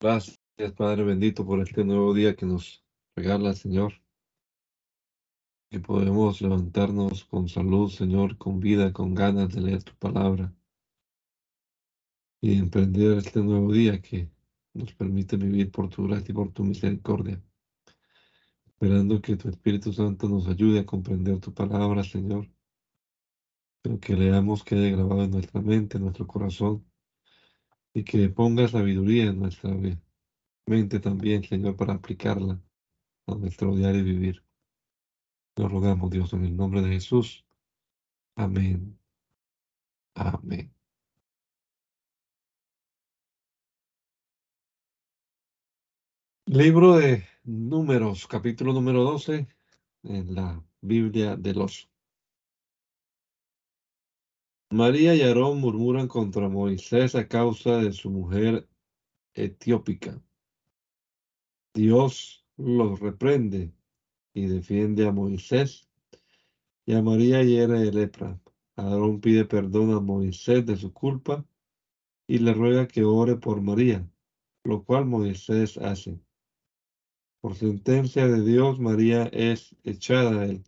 Gracias, Padre bendito, por este nuevo día que nos regala, Señor. Que podemos levantarnos con salud, Señor, con vida, con ganas de leer tu palabra. Y emprender este nuevo día que nos permite vivir por tu gracia y por tu misericordia. Esperando que tu Espíritu Santo nos ayude a comprender tu palabra, Señor. Pero que leamos quede grabado en nuestra mente, en nuestro corazón. Y que ponga sabiduría en nuestra mente también, Señor, para aplicarla a nuestro diario vivir. Lo rogamos, Dios, en el nombre de Jesús. Amén. Amén. Libro de Números, capítulo número 12, en la Biblia de los. María y Aarón murmuran contra Moisés a causa de su mujer etiópica. Dios los reprende y defiende a Moisés y a María hiere de lepra. Aarón pide perdón a Moisés de su culpa y le ruega que ore por María, lo cual Moisés hace. Por sentencia de Dios, María es echada del,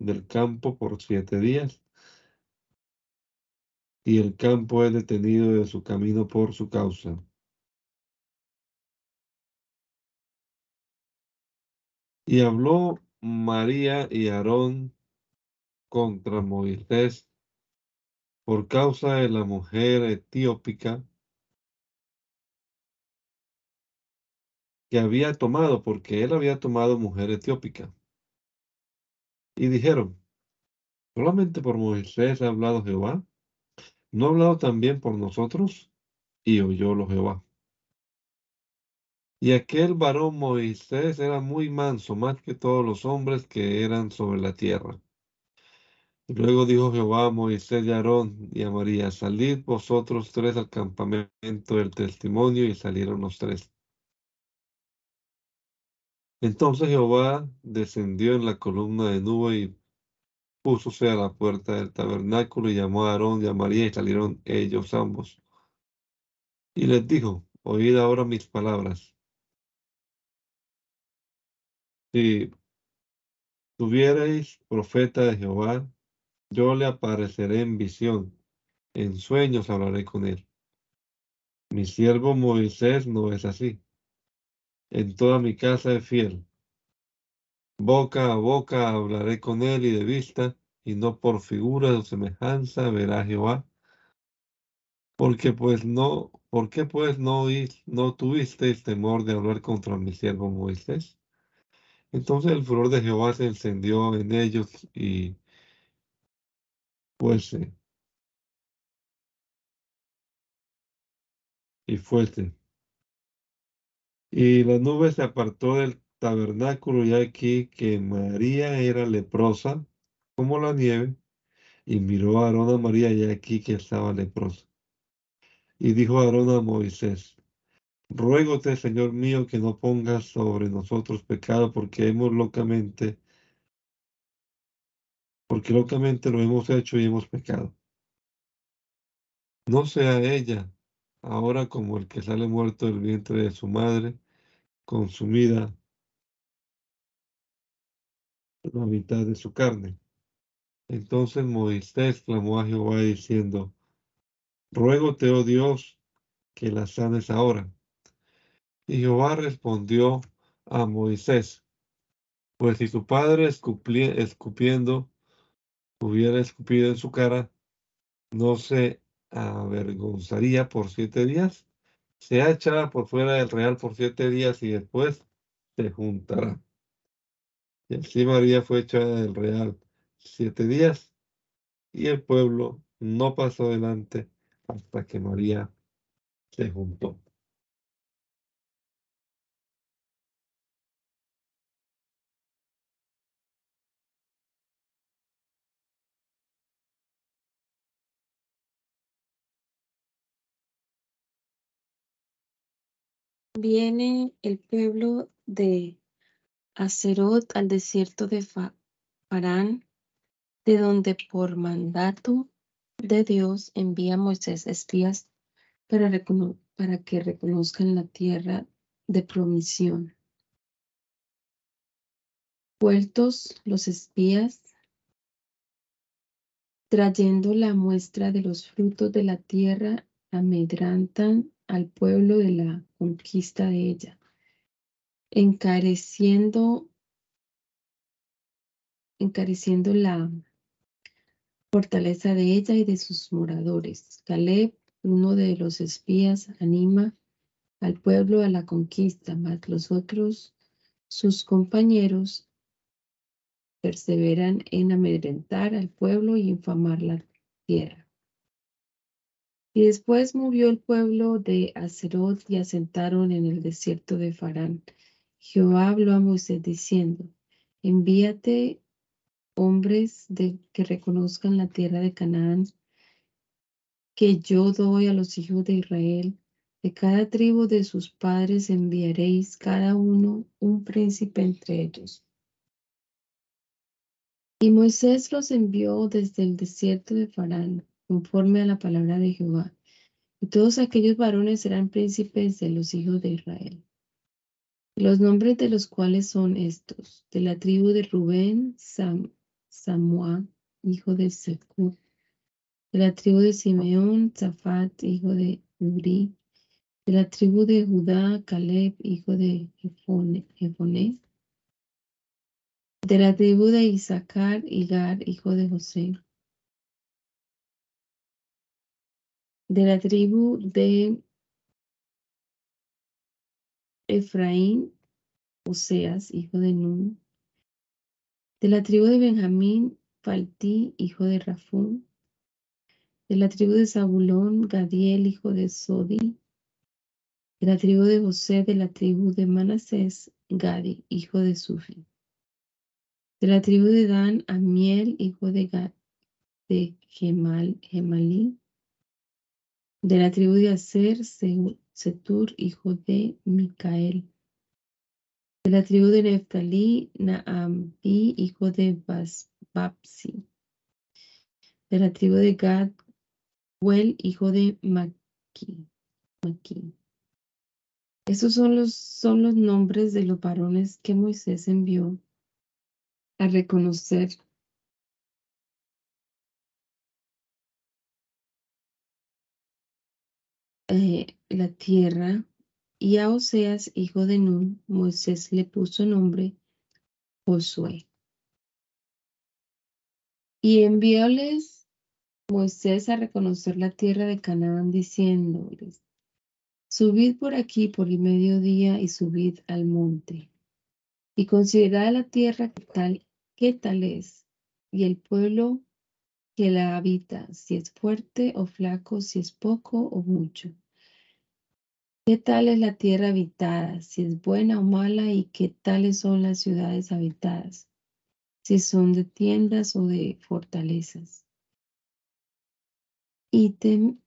del campo por siete días y el campo es detenido de su camino por su causa. Y habló María y Aarón contra Moisés por causa de la mujer etiópica que había tomado, porque él había tomado mujer etiópica. Y dijeron, solamente por Moisés ha hablado Jehová, ¿no ha hablado también por nosotros? Y oyólo Jehová. Y aquel varón Moisés era muy manso, más que todos los hombres que eran sobre la tierra. Luego dijo Jehová a Moisés y a Aarón y a María, salid vosotros tres al campamento del testimonio, y salieron los tres. Entonces Jehová descendió en la columna de nube y púsose a la puerta del tabernáculo y llamó a Aarón y a María y salieron ellos ambos. Y les dijo, oíd ahora mis palabras. Si tuvierais profeta de Jehová, yo le apareceré en visión, en sueños hablaré con él. Mi siervo Moisés no es así. En toda mi casa es fiel. Boca a boca hablaré con él y de vista, y no por figura de semejanza verá Jehová. Porque pues no, ¿por qué pues no, no tuvisteis temor de hablar contra mi siervo Moisés? Entonces el furor de Jehová se encendió en ellos y fuese. Y fuese. Y la nube se apartó del tabernáculo y aquí que María era leprosa como la nieve y miró a Aarón a María y aquí que estaba leprosa. Y dijo Aarón a Moisés, Ruégote, Señor mío, que no pongas sobre nosotros pecado, porque hemos locamente, porque locamente lo hemos hecho y hemos pecado. No sea ella ahora como el que sale muerto del vientre de su madre, consumida la mitad de su carne. Entonces Moisés clamó a Jehová diciendo, Ruégote, oh Dios, que la sanes ahora. Y Jehová respondió a Moisés, pues si su padre escupiendo hubiera escupido en su cara, no se avergonzaría por siete días, se echará por fuera del real por siete días y después se juntará. Y así María fue echada del real siete días y el pueblo no pasó adelante hasta que María se juntó. Viene el pueblo de Acerot al desierto de Farán, de donde por mandato de Dios envía Moisés espías para para que reconozcan la tierra de promisión. Vueltos los espías, trayendo la muestra de los frutos de la tierra, amedrantan al pueblo de la conquista de ella, encareciendo, encareciendo la fortaleza de ella y de sus moradores. Caleb, uno de los espías, anima al pueblo a la conquista, mas los otros, sus compañeros, perseveran en amedrentar al pueblo y infamar la tierra. Y después movió el pueblo de Acerot y asentaron en el desierto de Farán. Jehová habló a Moisés diciendo, envíate hombres de, que reconozcan la tierra de Canaán, que yo doy a los hijos de Israel. De cada tribu de sus padres enviaréis cada uno un príncipe entre ellos. Y Moisés los envió desde el desierto de Farán conforme a la palabra de Jehová. Y todos aquellos varones serán príncipes de los hijos de Israel. Los nombres de los cuales son estos, de la tribu de Rubén, Sam, hijo de Secur, de la tribu de Simeón, Zafat, hijo de Uri, de la tribu de Judá, Caleb, hijo de Jefone, de la tribu de Isaacar, Igar, hijo de José, de la tribu de Efraín, Oseas, hijo de Nun, de la tribu de Benjamín, Faltí, hijo de Rafún, de la tribu de Zabulón, Gadiel, hijo de Sodi, de la tribu de José, de la tribu de Manasés, Gadi, hijo de Sufi, de la tribu de Dan, Amiel, hijo de, Gad, de Gemal, Gemalí, de la tribu de Aser, Setur, hijo de Micael. De la tribu de Neftalí, Naambi, hijo de Babsi. De la tribu de Gad, Well, hijo de Maki. Estos son los, son los nombres de los varones que Moisés envió a reconocer Eh, la tierra, y a Oseas, hijo de Nun, Moisés le puso nombre Josué. Y envióles Moisés a reconocer la tierra de Canaán, diciéndoles, subid por aquí por el mediodía y subid al monte, y considerad la tierra que tal, qué tal es, y el pueblo que la habita, si es fuerte o flaco, si es poco o mucho. ¿Qué tal es la tierra habitada? Si es buena o mala y qué tales son las ciudades habitadas, si son de tiendas o de fortalezas. Ítem,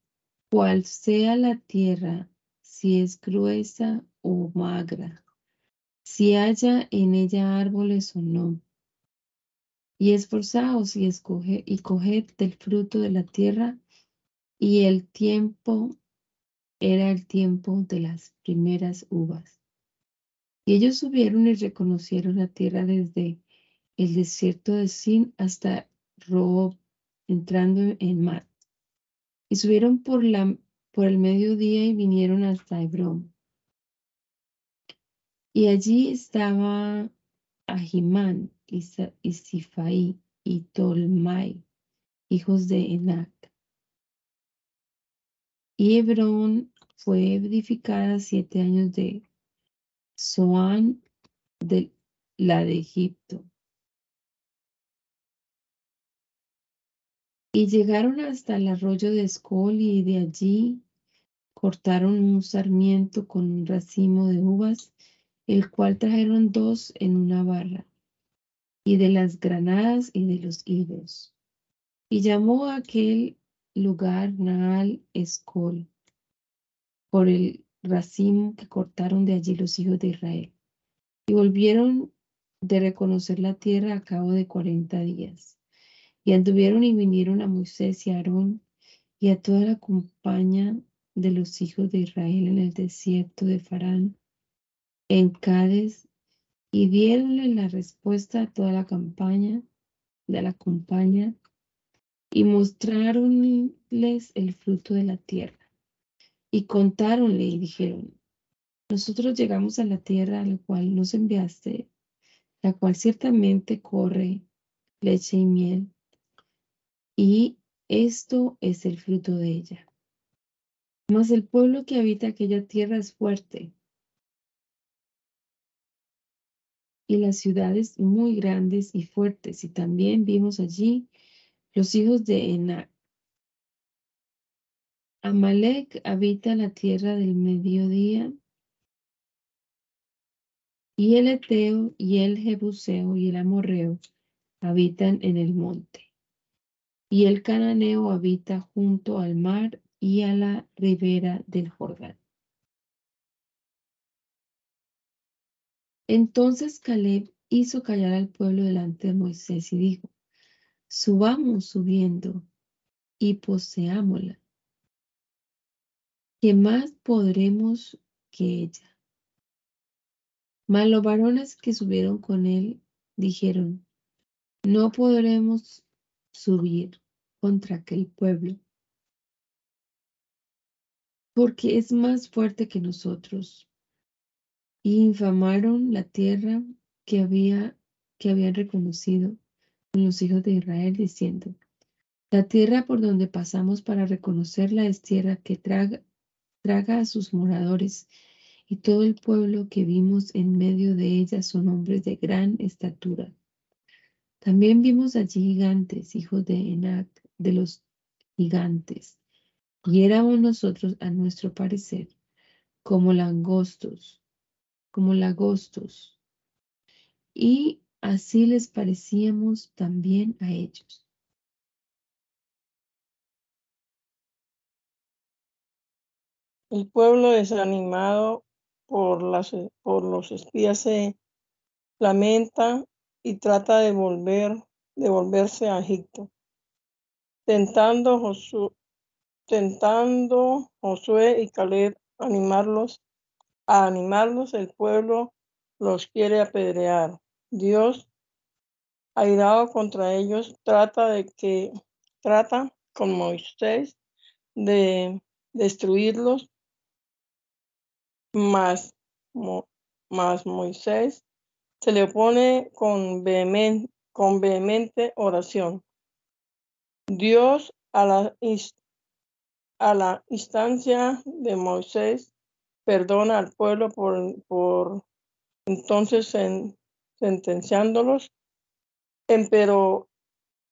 cual sea la tierra, si es gruesa o magra, si haya en ella árboles o no y esforzaos y escoge y coged del fruto de la tierra y el tiempo era el tiempo de las primeras uvas. Y ellos subieron y reconocieron la tierra desde el desierto de Sin hasta Rob, entrando en Mar. Y subieron por, la, por el mediodía y vinieron hasta Hebrón. Y allí estaba Ahimán, y Sifaí y Tolmai, hijos de Enac. Y Hebrón fue edificada siete años de Zoán, de la de Egipto. Y llegaron hasta el arroyo de Escol y de allí cortaron un sarmiento con un racimo de uvas, el cual trajeron dos en una barra y de las granadas y de los higos. Y llamó a aquel lugar Naal Escol, por el racimo que cortaron de allí los hijos de Israel. Y volvieron de reconocer la tierra a cabo de cuarenta días. Y anduvieron y vinieron a Moisés y a Aarón y a toda la compañía de los hijos de Israel en el desierto de Farán, en Cádiz, y dieronle la respuesta a toda la campaña de la compañía y mostráronles el fruto de la tierra. Y contáronle y dijeron, nosotros llegamos a la tierra a la cual nos enviaste, la cual ciertamente corre leche y miel, y esto es el fruto de ella. Mas el pueblo que habita aquella tierra es fuerte, y las ciudades muy grandes y fuertes, y también vimos allí los hijos de Enac. Amalek habita la tierra del mediodía, y el Eteo, y el Jebuseo, y el Amorreo habitan en el monte. Y el Cananeo habita junto al mar y a la ribera del Jordán. Entonces Caleb hizo callar al pueblo delante de Moisés y dijo, subamos subiendo y poseámosla. ¿Qué más podremos que ella? Mas los varones que subieron con él dijeron, no podremos subir contra aquel pueblo, porque es más fuerte que nosotros y infamaron la tierra que, había, que habían reconocido con los hijos de Israel, diciendo, la tierra por donde pasamos para reconocerla es tierra que traga, traga a sus moradores, y todo el pueblo que vimos en medio de ella son hombres de gran estatura. También vimos allí gigantes, hijos de Enac, de los gigantes, y éramos nosotros, a nuestro parecer, como langostos como lagostos, y así les parecíamos también a ellos. El pueblo desanimado por, las, por los espías se lamenta y trata de volver, de volverse a Egipto. Tentando, Josué, tentando Josué y Caleb animarlos a animarlos, el pueblo los quiere apedrear. Dios, airado contra ellos, trata de que trata con Moisés de destruirlos, más Moisés se le opone con vehemente, con vehemente oración. Dios a la, a la instancia de Moisés perdona al pueblo por, por entonces en, sentenciándolos, pero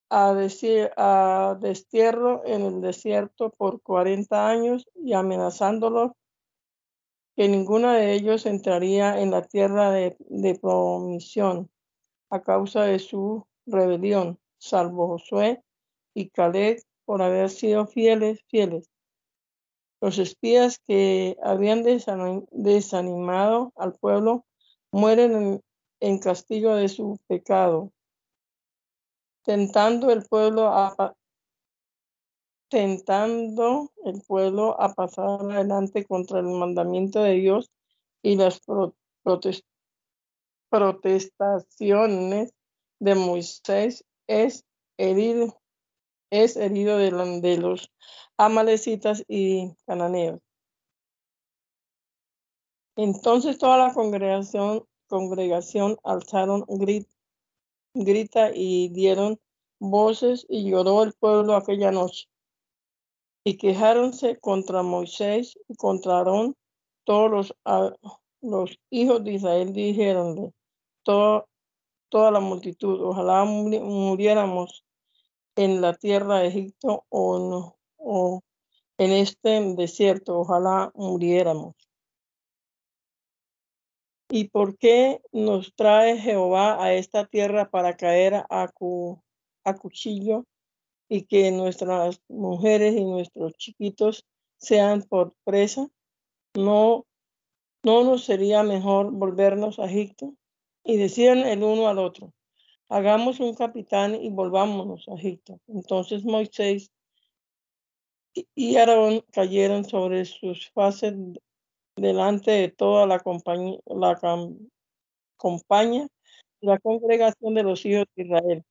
a, decir, a destierro en el desierto por 40 años y amenazándolos que ninguno de ellos entraría en la tierra de, de promisión a causa de su rebelión, salvo Josué y Caleb por haber sido fieles, fieles. Los espías que habían desanimado al pueblo mueren en, castigo de su pecado, tentando el pueblo a tentando el pueblo a pasar adelante contra el mandamiento de Dios y las protestaciones de Moisés es herido, es herido de, de los amalecitas y cananeos. Entonces toda la congregación, congregación alzaron grita y dieron voces y lloró el pueblo aquella noche. Y quejáronse contra Moisés y contra Aarón todos los, los hijos de Israel dijeronle, toda, toda la multitud, ojalá muriéramos en la tierra de Egipto o no, o en este desierto, ojalá muriéramos. ¿Y por qué nos trae Jehová a esta tierra para caer a, cuchillo y que nuestras mujeres y nuestros chiquitos sean por presa? ¿No, no nos sería mejor volvernos a Egipto? Y decían el uno al otro, hagamos un capitán y volvámonos a Egipto. Entonces Moisés y Aarón cayeron sobre sus faces delante de toda la compañía, la compañía, la congregación de los hijos de Israel.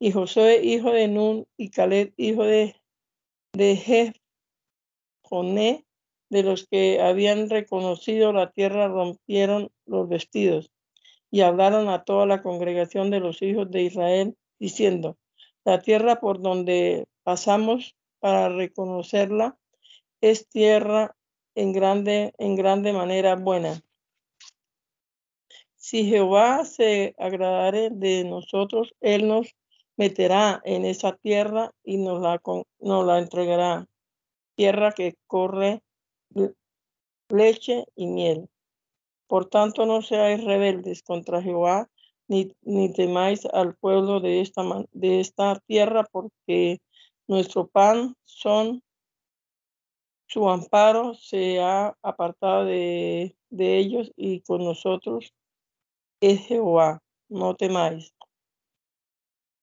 Y Josué, hijo de Nun, y Caleb, hijo de, de Jefone, de los que habían reconocido la tierra, rompieron los vestidos y hablaron a toda la congregación de los hijos de Israel, diciendo, la tierra por donde pasamos para reconocerla es tierra en grande, en grande manera buena. Si Jehová se agradare de nosotros, Él nos meterá en esa tierra y nos la, nos la entregará. Tierra que corre leche y miel. Por tanto, no seáis rebeldes contra Jehová, ni, ni temáis al pueblo de esta, de esta tierra, porque nuestro pan son su amparo se ha apartado de, de ellos y con nosotros es Jehová, no temáis.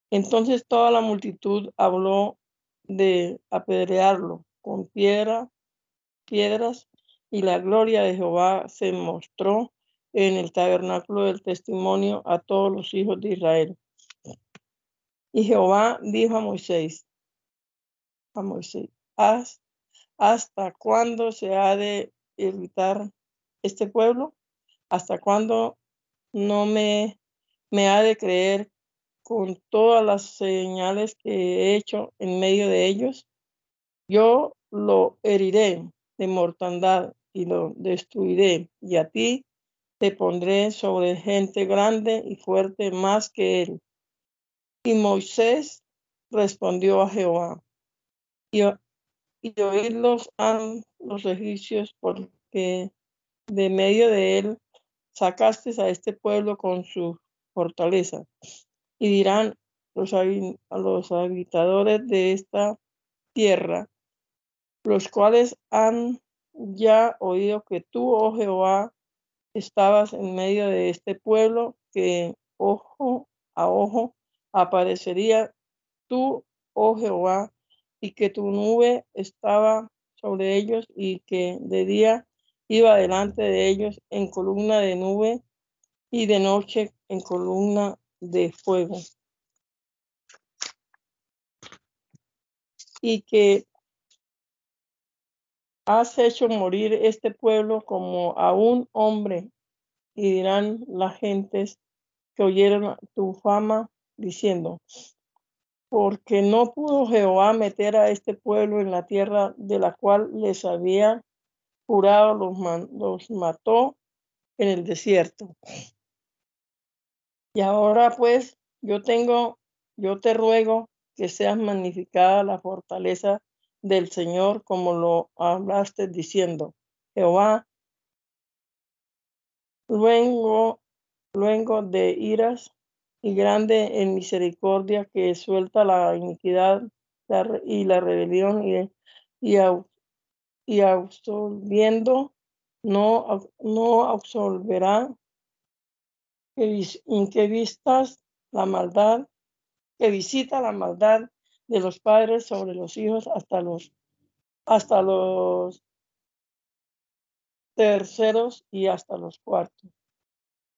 Entonces toda la multitud habló de apedrearlo con piedra, piedras y la gloria de Jehová se mostró en el tabernáculo del testimonio a todos los hijos de Israel. Y Jehová dijo a Moisés, a Moisés, ¿hasta cuándo se ha de evitar este pueblo? ¿Hasta cuándo no me, me ha de creer con todas las señales que he hecho en medio de ellos? Yo lo heriré de mortandad y lo destruiré, y a ti te pondré sobre gente grande y fuerte más que él. Y Moisés respondió a Jehová, y, y oírlos han los egipcios, porque de medio de él sacaste a este pueblo con su fortaleza. Y dirán los, a los habitadores de esta tierra, los cuales han ya oído que tú, oh Jehová, estabas en medio de este pueblo, que ojo a ojo aparecería tú, oh Jehová, y que tu nube estaba sobre ellos y que de día iba delante de ellos en columna de nube y de noche en columna de fuego. Y que has hecho morir este pueblo como a un hombre, y dirán las gentes que oyeron tu fama, diciendo, porque no pudo Jehová meter a este pueblo en la tierra de la cual les había jurado, los, los mató en el desierto. Y ahora pues yo tengo, yo te ruego que seas magnificada la fortaleza del Señor como lo hablaste diciendo, Jehová, luego, luego de iras y grande en misericordia que suelta la iniquidad y la rebelión y, y, absolviendo no, no absolverá en que vistas la maldad, que visita la maldad de los padres sobre los hijos hasta los hasta los terceros y hasta los cuartos.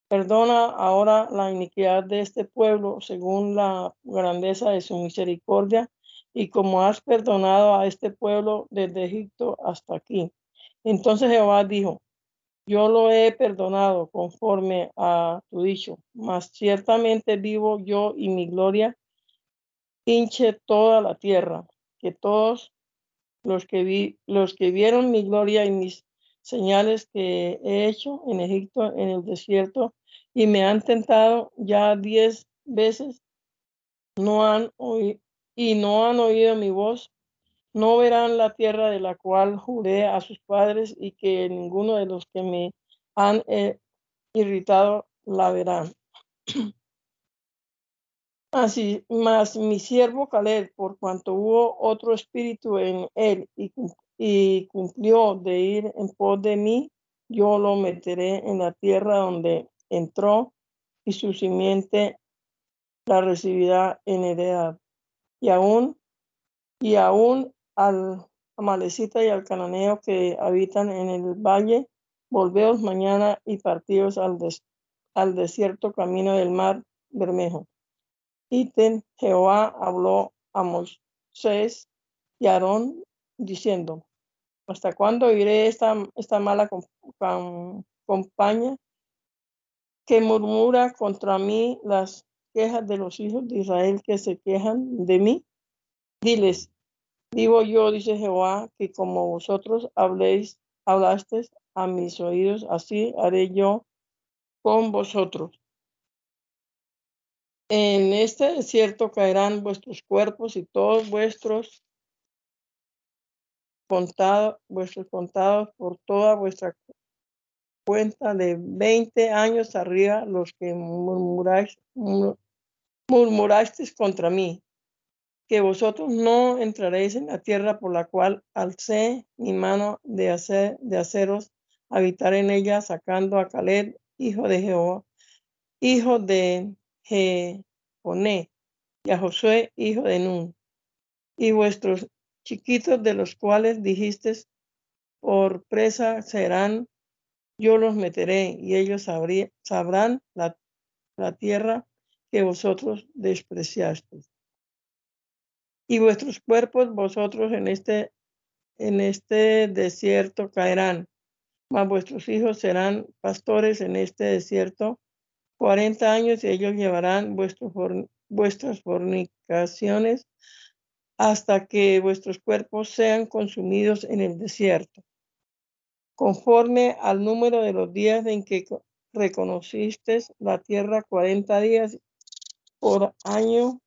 Perdona ahora la iniquidad de este pueblo según la grandeza de su misericordia y como has perdonado a este pueblo desde Egipto hasta aquí. Entonces Jehová dijo, yo lo he perdonado conforme a tu dicho, mas ciertamente vivo yo y mi gloria hinche toda la tierra, que todos los que, vi, los que vieron mi gloria y mis señales que he hecho en Egipto, en el desierto, y me han tentado ya diez veces, no han oído, y no han oído mi voz, no verán la tierra de la cual juré a sus padres y que ninguno de los que me han eh, irritado la verán. Así, más mi siervo Caleb, por cuanto hubo otro espíritu en él y, cumplió de ir en pos de mí, yo lo meteré en la tierra donde entró y su simiente la recibirá en heredad. Y aún, y aún al amalecita y al cananeo que habitan en el valle, volveos mañana y partidos al, al desierto camino del mar Bermejo. Y Jehová habló a Moisés y Aarón diciendo, ¿hasta cuándo iré esta, esta mala compañía que murmura contra mí las quejas de los hijos de Israel que se quejan de mí? Diles, Vivo yo, dice Jehová, que como vosotros habléis, hablasteis a mis oídos, así haré yo con vosotros. En este desierto caerán vuestros cuerpos y todos vuestros contados, vuestros contados por toda vuestra cuenta de veinte años arriba, los que murmuráis, murmurasteis contra mí. Que vosotros no entraréis en la tierra por la cual alcé mi mano de, hacer, de haceros habitar en ella, sacando a Caleb, hijo de Jehová, hijo de Jehoné, y a Josué, hijo de Nun, y vuestros chiquitos de los cuales dijiste, por presa serán, yo los meteré, y ellos sabrán la, tierra que vosotros despreciasteis. Y vuestros cuerpos vosotros en este, en este desierto caerán, mas vuestros hijos serán pastores en este desierto cuarenta años y ellos llevarán vuestras fornicaciones hasta que vuestros cuerpos sean consumidos en el desierto, conforme al número de los días en que reconociste la tierra cuarenta días por año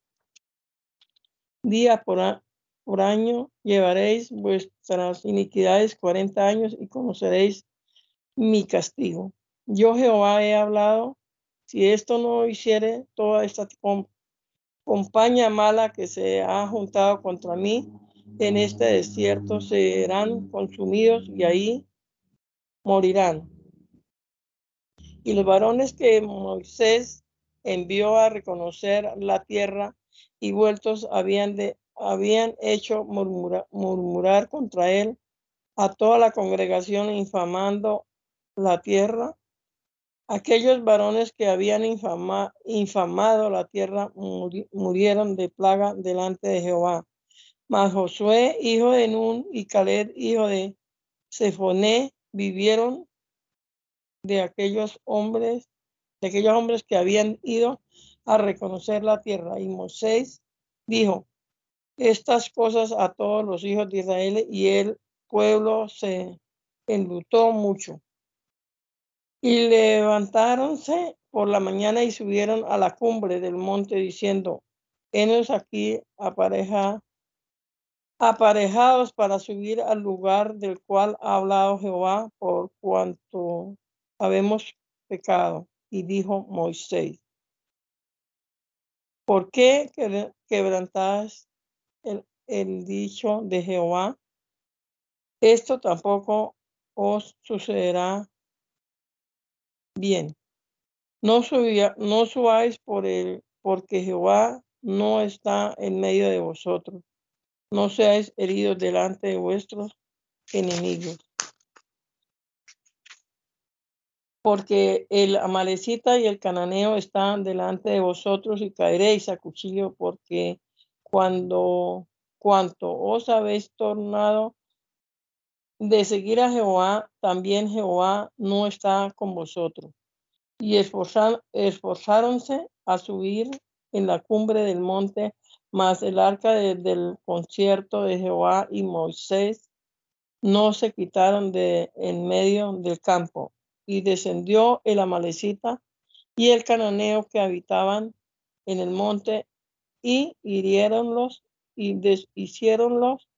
Día por, por año llevaréis vuestras iniquidades cuarenta años y conoceréis mi castigo. Yo Jehová he hablado, si esto no hiciere toda esta compañía mala que se ha juntado contra mí en este desierto, serán consumidos y ahí morirán. Y los varones que Moisés envió a reconocer la tierra y vueltos habían, de, habían hecho murmurar contra él a toda la congregación infamando la tierra. Aquellos varones que habían infamado la tierra murieron de plaga delante de Jehová. Mas Josué, hijo de Nun, y Caleb, hijo de Sefoné, vivieron de aquellos hombres, de aquellos hombres que habían ido a reconocer la tierra. Y Moisés dijo estas cosas a todos los hijos de Israel y el pueblo se enlutó mucho. Y levantáronse por la mañana y subieron a la cumbre del monte diciendo, enos aquí apareja, aparejados para subir al lugar del cual ha hablado Jehová por cuanto habemos pecado. Y dijo Moisés, ¿Por qué quebrantas el, el dicho de Jehová? Esto tampoco os sucederá bien. No, subáis por el, porque Jehová no está en medio de vosotros. No seáis heridos delante de vuestros enemigos porque el amalecita y el cananeo están delante de vosotros y caeréis a cuchillo, porque cuando cuanto os habéis tornado de seguir a Jehová, también Jehová no está con vosotros. Y esforzáronse a subir en la cumbre del monte, mas el arca del concierto de Jehová y Moisés no se quitaron de en medio del campo y descendió el amalecita y el cananeo que habitaban en el monte y hirieronlos y deshicieronlos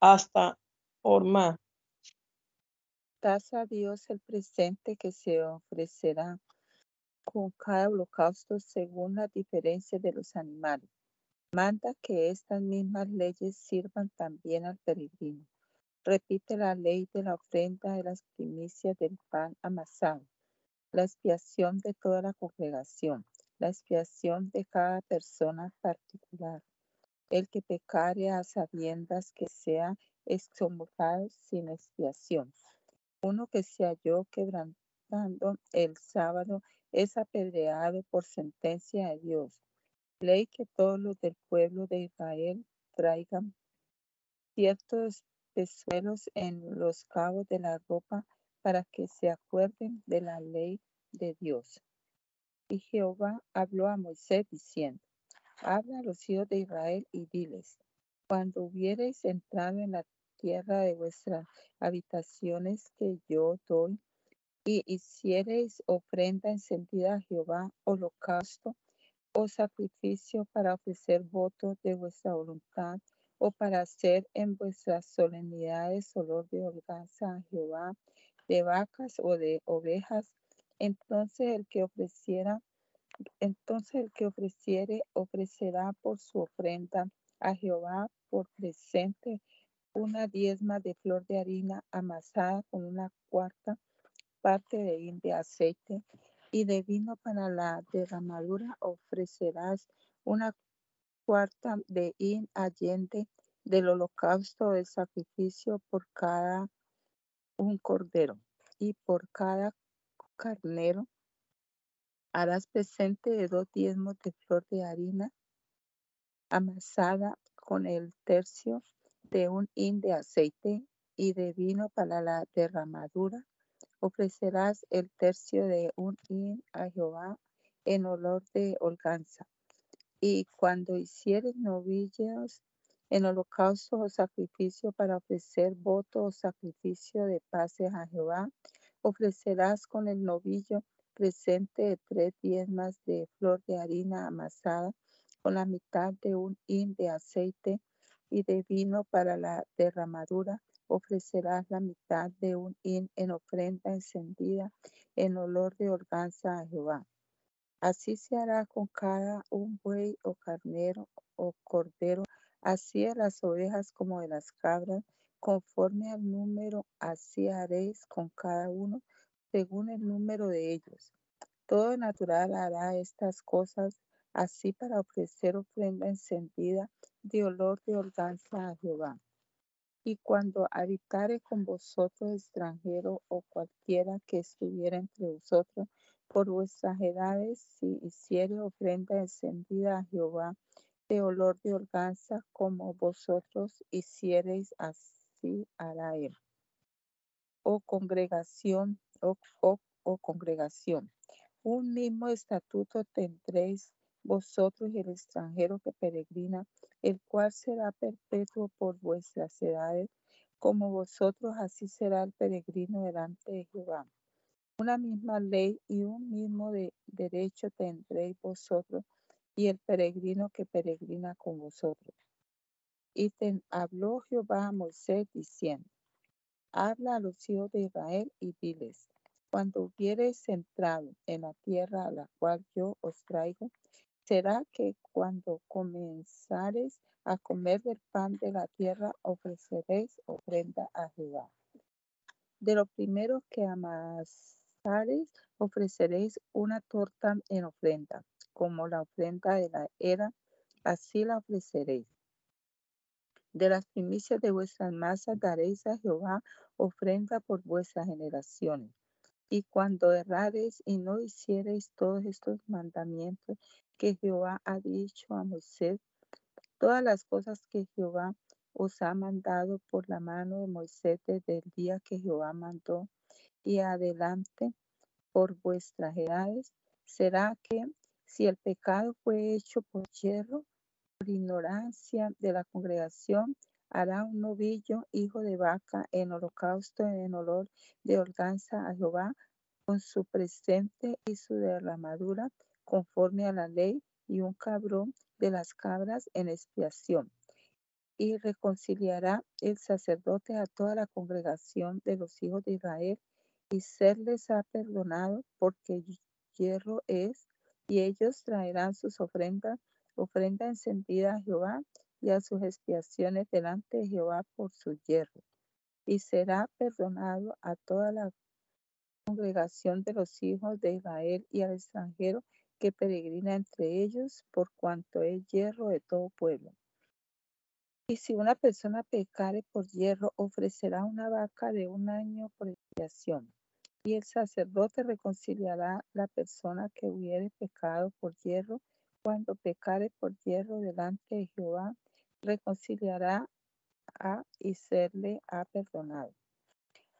hasta Orma. A Dios el presente que se ofrecerá con cada holocausto según la diferencia de los animales. Manda que estas mismas leyes sirvan también al peregrino repite la ley de la ofrenda de las primicias del pan amasado, la expiación de toda la congregación, la expiación de cada persona particular, El que pecare a sabiendas que sea excomulgado sin expiación. Uno que se halló quebrantando el sábado es apedreado por sentencia de Dios. Ley que todos los del pueblo de Israel traigan ciertos pezuelos en los cabos de la ropa para que se acuerden de la ley de Dios. Y Jehová habló a Moisés diciendo, habla a los hijos de Israel y diles, cuando hubiereis entrado en la tierra de vuestras habitaciones que yo doy, y hiciereis ofrenda encendida a Jehová, holocausto o sacrificio para ofrecer votos de vuestra voluntad, o para hacer en vuestras solemnidades olor de holganza a Jehová, de vacas o de ovejas, entonces el que ofreciera, entonces el que ofreciere ofrecerá por su ofrenda a Jehová por presente una diezma de flor de harina amasada con una cuarta parte de de aceite y de vino para la derramadura ofrecerás una cuarta de hin allende del holocausto del sacrificio por cada un cordero y por cada carnero. Harás presente de dos diezmos de flor de harina amasada con el tercio de un hin de aceite y de vino para la derramadura. Ofrecerás el tercio de un hin a Jehová en olor de holganza. Y cuando hicieres novillos en holocausto o sacrificio para ofrecer voto o sacrificio de paces a Jehová, ofrecerás con el novillo presente de tres diezmas de flor de harina amasada con la mitad de un hin de aceite y de vino para la derramadura, ofrecerás la mitad de un hin en ofrenda encendida en olor de holganza a Jehová. Así se hará con cada un buey o carnero o cordero, así de las ovejas como de las cabras, conforme al número, así haréis con cada uno, según el número de ellos. Todo natural hará estas cosas, así para ofrecer ofrenda encendida de olor de holganza a Jehová. Y cuando habitare con vosotros extranjero o cualquiera que estuviera entre vosotros, por vuestras edades, si hiciere ofrenda encendida a Jehová de olor de holganza, como vosotros hiciereis, así hará él. O congregación, o, o congregación. Un mismo estatuto tendréis vosotros y el extranjero que peregrina, el cual será perpetuo por vuestras edades, como vosotros, así será el peregrino delante de Jehová. Una misma ley y un mismo derecho tendréis vosotros y el peregrino que peregrina con vosotros. Y habló Jehová a Moisés diciendo, habla a los hijos de Israel y diles, cuando hubiereis entrado en la tierra a la cual yo os traigo, será que cuando comenzareis a comer del pan de la tierra ofreceréis ofrenda a Jehová. De lo primero que amas ofreceréis una torta en ofrenda, como la ofrenda de la era, así la ofreceréis. De las primicias de vuestras masas daréis a Jehová ofrenda por vuestras generaciones. Y cuando errareis y no hiciereis todos estos mandamientos que Jehová ha dicho a Moisés, todas las cosas que Jehová os ha mandado por la mano de Moisés desde el día que Jehová mandó y adelante por vuestras edades, será que si el pecado fue hecho por hierro, por ignorancia de la congregación, hará un novillo, hijo de vaca, en holocausto en olor de holganza a Jehová, con su presente y su derramadura, conforme a la ley, y un cabrón de las cabras en expiación. Y reconciliará el sacerdote a toda la congregación de los hijos de Israel y serles ha perdonado porque hierro es, y ellos traerán sus ofrendas, ofrenda encendida a Jehová y a sus expiaciones delante de Jehová por su hierro. Y será perdonado a toda la congregación de los hijos de Israel y al extranjero que peregrina entre ellos, por cuanto es hierro de todo pueblo. Y si una persona pecare por hierro, ofrecerá una vaca de un año por expiación. Y el sacerdote reconciliará la persona que hubiere pecado por hierro. Cuando pecare por hierro delante de Jehová, reconciliará a y serle ha perdonado.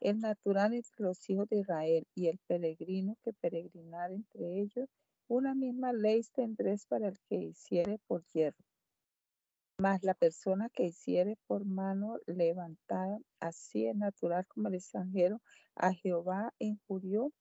El natural entre los hijos de Israel y el peregrino que peregrinar entre ellos, una misma ley tendréis para el que hiciere por hierro. Mas la persona que hiciere por mano levantada, así es natural como el extranjero, a Jehová injurió,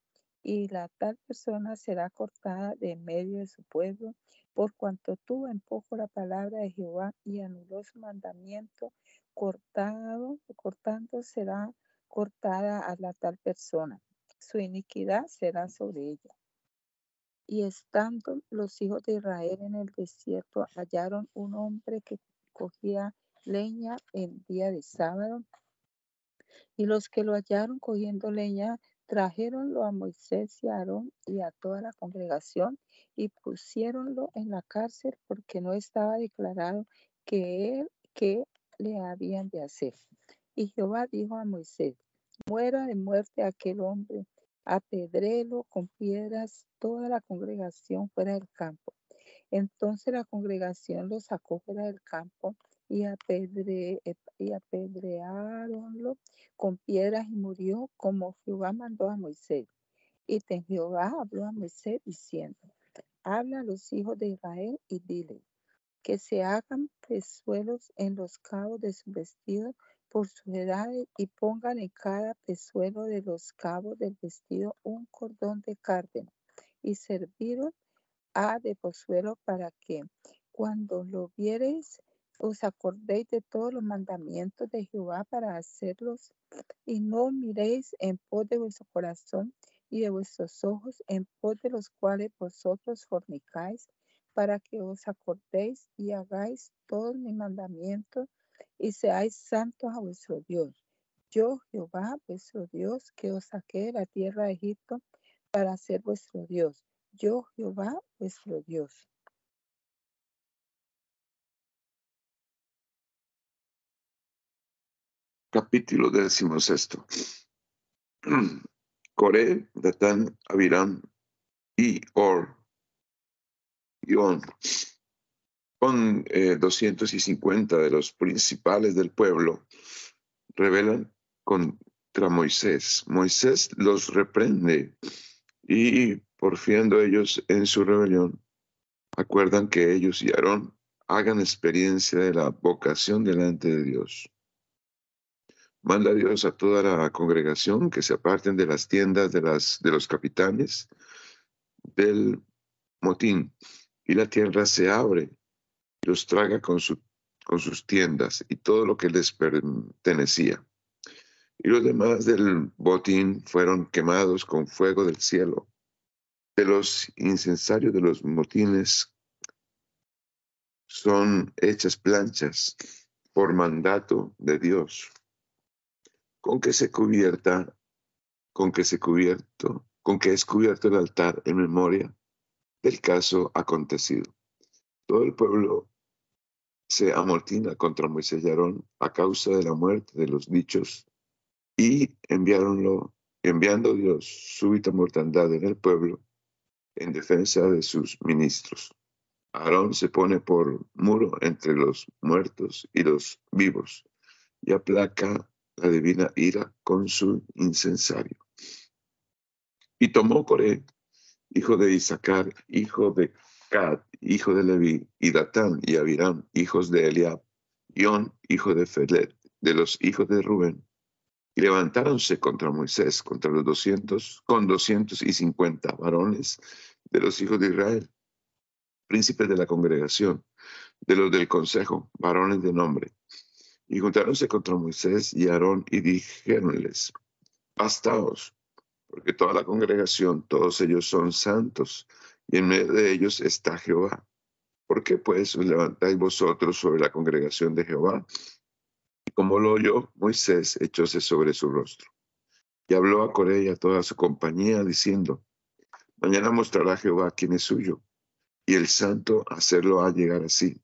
y la tal persona será cortada de medio de su pueblo, por cuanto tuvo en poco la palabra de Jehová y anuló su mandamiento, cortado, cortando será cortada a la tal persona. Su iniquidad será sobre ella. Y estando los hijos de Israel en el desierto, hallaron un hombre que cogía leña en día de sábado. Y los que lo hallaron cogiendo leña, trajeronlo a Moisés y a Aarón y a toda la congregación y pusiéronlo en la cárcel porque no estaba declarado que él, que le habían de hacer. Y Jehová dijo a Moisés, muera de muerte aquel hombre, apedrelo con piedras toda la congregación fuera del campo. Entonces la congregación lo sacó fuera del campo y, apedre, y apedrearonlo con piedras y murió como Jehová mandó a Moisés. Y Jehová habló a Moisés diciendo, habla a los hijos de Israel y dile, que se hagan pezuelos en los cabos de su vestido por sus edades y pongan en cada pezuelo de los cabos del vestido un cordón de cárdeno y serviron a de pozuelo para que cuando lo viereis os acordéis de todos los mandamientos de Jehová para hacerlos y no miréis en pos de vuestro corazón y de vuestros ojos en pos de los cuales vosotros fornicáis para que os acordéis y hagáis todos mis mandamientos y seáis santos a vuestro Dios. Yo, Jehová, vuestro Dios, que os saqué de la tierra de Egipto para ser vuestro Dios. Yo, Jehová, vuestro Dios. Capítulo décimo sexto. Coré, Datán, Abiram y Or, Ion, con eh, 250 de los principales del pueblo, rebelan contra Moisés. Moisés los reprende y, porfiando ellos en su rebelión, acuerdan que ellos y Aarón hagan experiencia de la vocación delante de Dios. Manda Dios a toda la congregación que se aparten de las tiendas de, de los capitanes del motín, y la tierra se abre los traga con, su, con sus tiendas y todo lo que les pertenecía. Y los demás del botín fueron quemados con fuego del cielo. De los incensarios de los motines son hechas planchas por mandato de Dios, con que se cubierta, con que se cubierto, con que es cubierto el altar en memoria del caso acontecido. Todo el pueblo se amortina contra Moisés y Aarón a causa de la muerte de los dichos y enviáronlo, enviando Dios súbita mortandad en el pueblo en defensa de sus ministros. Aarón se pone por muro entre los muertos y los vivos y aplaca la divina ira con su incensario. Y tomó Coré, hijo de Isaacar, hijo de hijo de Leví, y y Abiram, hijos de Eliab, Ión, hijo de Felet, de los hijos de Rubén, y levantáronse contra Moisés, contra los doscientos, con doscientos y cincuenta varones de los hijos de Israel, príncipes de la congregación, de los del consejo, varones de nombre. Y juntáronse contra Moisés y Aarón y dijéronles, bastaos, porque toda la congregación, todos ellos son santos, y en medio de ellos está Jehová. ¿Por qué pues os levantáis vosotros sobre la congregación de Jehová? Y como lo oyó, Moisés echóse sobre su rostro. Y habló a Coré y a toda su compañía, diciendo, Mañana mostrará Jehová quién es suyo, y el santo hacerlo a llegar así.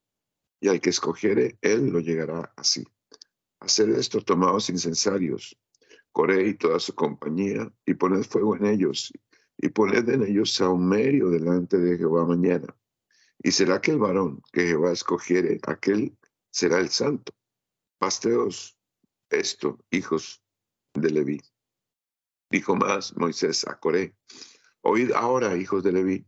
y al que escogiere, él lo llegará así. Hacer esto, tomaos incensarios, Coré y toda su compañía, y poned fuego en ellos, y poned en ellos saumerio delante de Jehová mañana. Y será que el varón que Jehová escogiere, aquel será el santo. Pasteos esto, hijos de Leví. Dijo más Moisés a Coré, oíd ahora, hijos de Leví,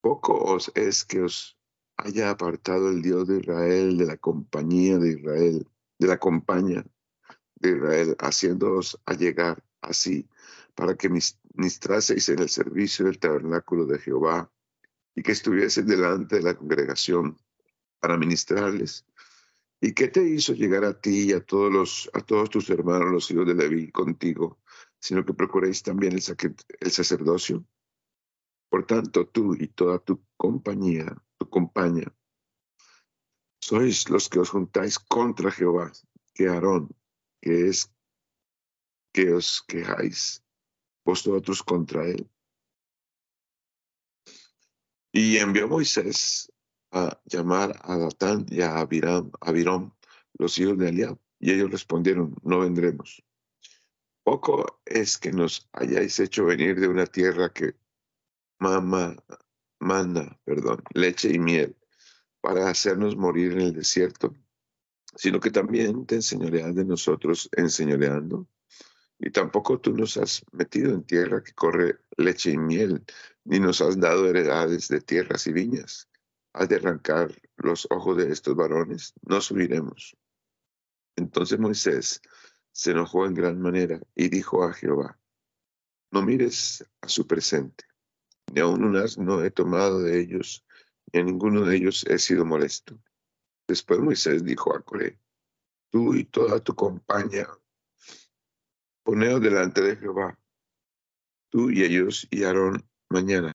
poco os es que os haya apartado el Dios de Israel de la compañía de Israel, de la compañía de Israel, haciéndoos allegar así para que ministraseis en el servicio del tabernáculo de Jehová y que estuvieseis delante de la congregación para ministrarles. ¿Y qué te hizo llegar a ti y a todos, los, a todos tus hermanos, los hijos de Leví, contigo, sino que procuréis también el, el sacerdocio? Por tanto, tú y toda tu compañía, tu compañía, sois los que os juntáis contra Jehová, que Aarón, que es que os quejáis vosotros contra él. Y envió Moisés a llamar a Datán y a Abiram, los hijos de Eliab, y ellos respondieron, no vendremos. Poco es que nos hayáis hecho venir de una tierra que mama, manda, perdón, leche y miel, para hacernos morir en el desierto, sino que también te enseñoreas de nosotros enseñoreando. Y tampoco tú nos has metido en tierra que corre leche y miel, ni nos has dado heredades de tierras y viñas. Has de arrancar los ojos de estos varones, no subiremos. Entonces Moisés se enojó en gran manera y dijo a Jehová, no mires a su presente, ni aun un no he tomado de ellos, ni a ninguno de ellos he sido molesto. Después Moisés dijo a Coré, tú y toda tu compañía, poneos delante de Jehová, tú y ellos y Aarón mañana.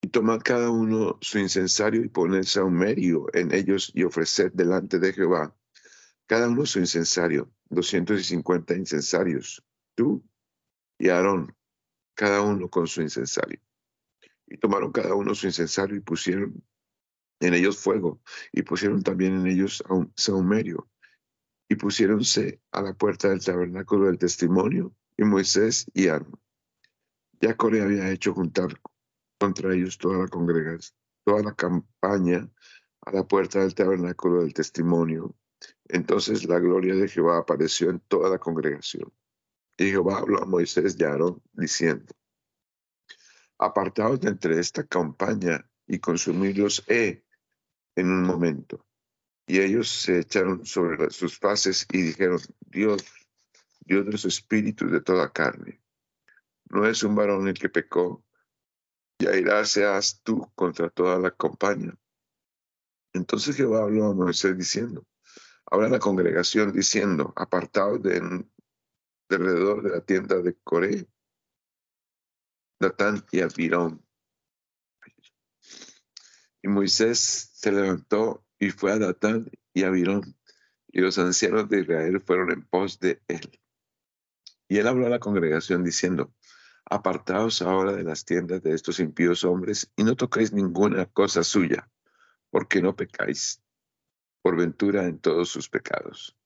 Y tomad cada uno su incensario y poned saumerio en ellos y ofreced delante de Jehová, cada uno su incensario, doscientos y cincuenta incensarios, tú y Aarón, cada uno con su incensario. Y tomaron cada uno su incensario y pusieron en ellos fuego, y pusieron también en ellos un saumerio, y pusiéronse a la puerta del tabernáculo del testimonio, y Moisés y Aarón. Ya Coré había hecho juntar contra ellos toda la congregación, toda la campaña a la puerta del tabernáculo del testimonio. Entonces la gloria de Jehová apareció en toda la congregación. Y Jehová habló a Moisés y Aarón, diciendo, apartaos de entre esta campaña y consumidlos he en un momento. Y ellos se echaron sobre sus faces y dijeron, Dios, Dios de los espíritus de toda carne, no es un varón el que pecó, y irá seas tú contra toda la compañía. Entonces Jehová habló a Moisés diciendo, habla la congregación diciendo, apartaos de, de alrededor de la tienda de Coré, Datán y Abirón. Y Moisés se levantó y fue a Datán y a Abirón, y los ancianos de Israel fueron en pos de él. Y él habló a la congregación diciendo, apartaos ahora de las tiendas de estos impíos hombres y no toquéis ninguna cosa suya, porque no pecáis por ventura en todos sus pecados.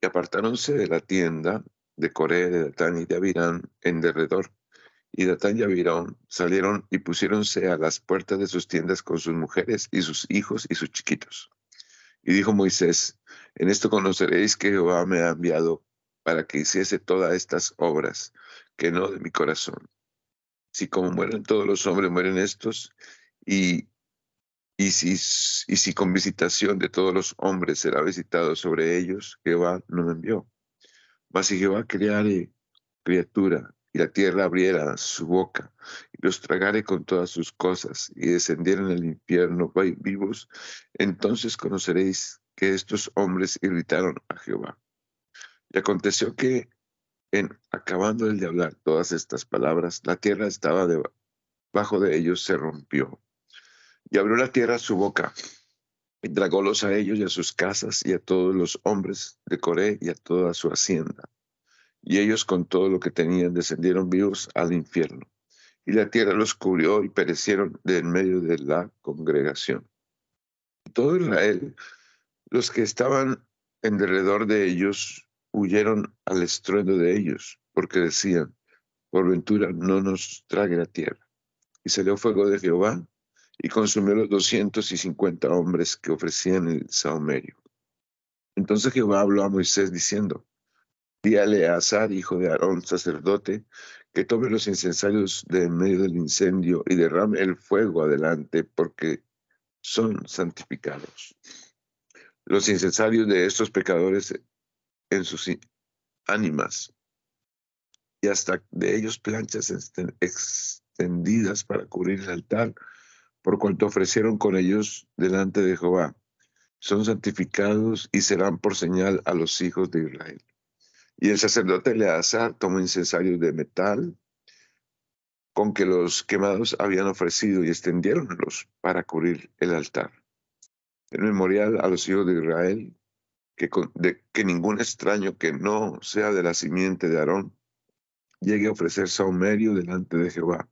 Y apartáronse de la tienda de Coré, de Datán y de Abirán en derredor, y Datán y Abirón salieron y pusiéronse a las puertas de sus tiendas con sus mujeres y sus hijos y sus chiquitos. Y dijo Moisés, en esto conoceréis que Jehová me ha enviado para que hiciese todas estas obras, que no de mi corazón. Si como mueren todos los hombres, mueren estos, y, y, si, y si con visitación de todos los hombres será visitado sobre ellos, Jehová no me envió. Mas si Jehová creare criatura y la tierra abriera su boca y los tragare con todas sus cosas y descendieran al infierno vivos, entonces conoceréis que estos hombres irritaron a Jehová. Y aconteció que en acabando de hablar todas estas palabras, la tierra estaba debajo de ellos, se rompió. Y abrió la tierra su boca y tragólos a ellos y a sus casas y a todos los hombres de Coré y a toda su hacienda y ellos con todo lo que tenían descendieron vivos al infierno. y la tierra los cubrió y perecieron de en medio de la congregación. Todo Israel, los que estaban en derredor de ellos, huyeron al estruendo de ellos, porque decían, por ventura no nos trague la tierra. Y salió fuego de Jehová y consumió los doscientos y cincuenta hombres que ofrecían el saumerio. Entonces Jehová habló a Moisés diciendo, Díale a Azar, hijo de Aarón, sacerdote, que tome los incensarios de en medio del incendio y derrame el fuego adelante, porque son santificados. Los incensarios de estos pecadores en sus ánimas, y hasta de ellos planchas extendidas para cubrir el altar, por cuanto ofrecieron con ellos delante de Jehová. Son santificados y serán por señal a los hijos de Israel. Y el sacerdote Eleazar tomó incensarios de metal con que los quemados habían ofrecido y extendiéronlos para cubrir el altar. El memorial a los hijos de Israel, que, de, que ningún extraño que no sea de la simiente de Aarón llegue a ofrecer saumerio delante de Jehová,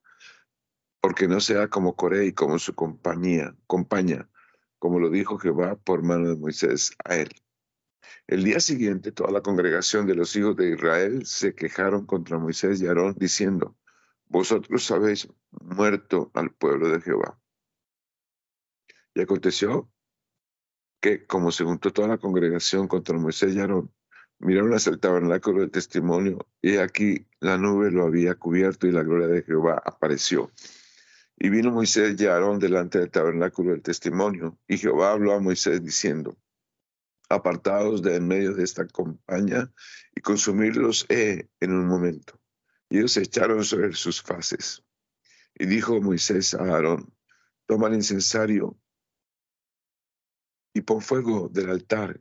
porque no sea como Coré y como su compañía, compañía, como lo dijo Jehová por mano de Moisés a él. El día siguiente, toda la congregación de los hijos de Israel se quejaron contra Moisés y Aarón, diciendo, Vosotros habéis muerto al pueblo de Jehová. Y aconteció que, como se juntó toda la congregación contra Moisés y Aarón, miraron hacia el tabernáculo del testimonio, y aquí la nube lo había cubierto y la gloria de Jehová apareció. Y vino Moisés y Aarón delante del tabernáculo del testimonio, y Jehová habló a Moisés diciendo, apartados de en medio de esta compañía y consumirlos he en un momento. Y ellos se echaron sobre sus faces. Y dijo Moisés a Aarón, toma el incensario y pon fuego del altar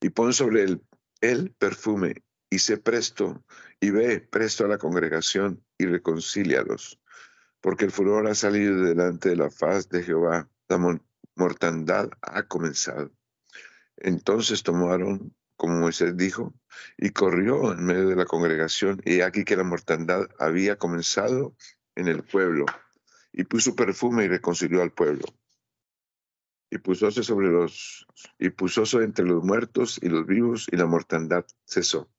y pon sobre él el perfume y sé presto y ve presto a la congregación y reconcílialos, porque el furor ha salido delante de la faz de Jehová, la mortandad ha comenzado. Entonces tomaron, como Moisés dijo, y corrió en medio de la congregación, y aquí que la mortandad había comenzado en el pueblo, y puso perfume y reconcilió al pueblo. Y púsose sobre los, y púsose entre los muertos y los vivos, y la mortandad cesó.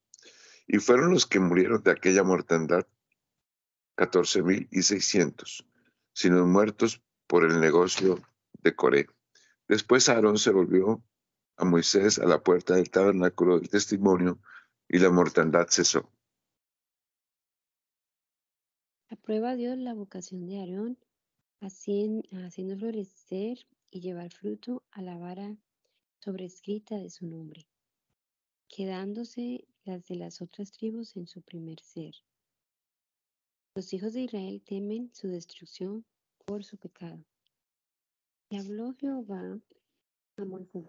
Y fueron los que murieron de aquella mortandad, catorce mil y seiscientos, sino muertos por el negocio de Coré. Después Aarón se volvió a Moisés a la puerta del tabernáculo del testimonio y la mortandad cesó. Aprueba Dios la vocación de Aarón, haciendo florecer y llevar fruto a la vara sobrescrita de su nombre, quedándose las de las otras tribus en su primer ser. Los hijos de Israel temen su destrucción por su pecado. Y habló Jehová a Moisés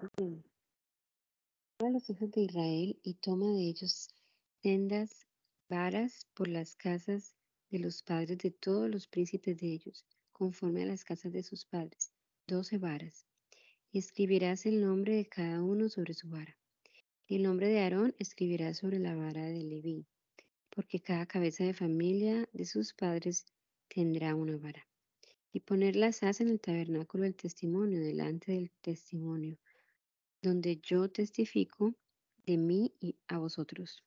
a los hijos de Israel y toma de ellos sendas varas por las casas de los padres de todos los príncipes de ellos, conforme a las casas de sus padres, doce varas. Y escribirás el nombre de cada uno sobre su vara. Y el nombre de Aarón escribirás sobre la vara de Leví, porque cada cabeza de familia de sus padres tendrá una vara. Y ponerlas haz en el tabernáculo del testimonio, delante del testimonio, donde yo testifico de mí y a vosotros.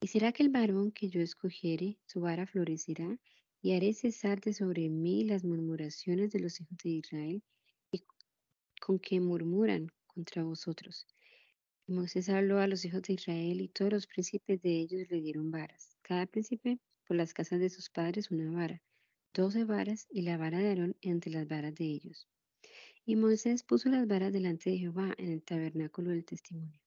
Y será que el varón que yo escogiere, su vara florecerá, y haré cesar de sobre mí las murmuraciones de los hijos de Israel, y con que murmuran contra vosotros. Y Moisés habló a los hijos de Israel, y todos los príncipes de ellos le dieron varas, cada príncipe por las casas de sus padres una vara, doce varas, y la vara de Aarón entre las varas de ellos. Y Moisés puso las varas delante de Jehová en el tabernáculo del testimonio.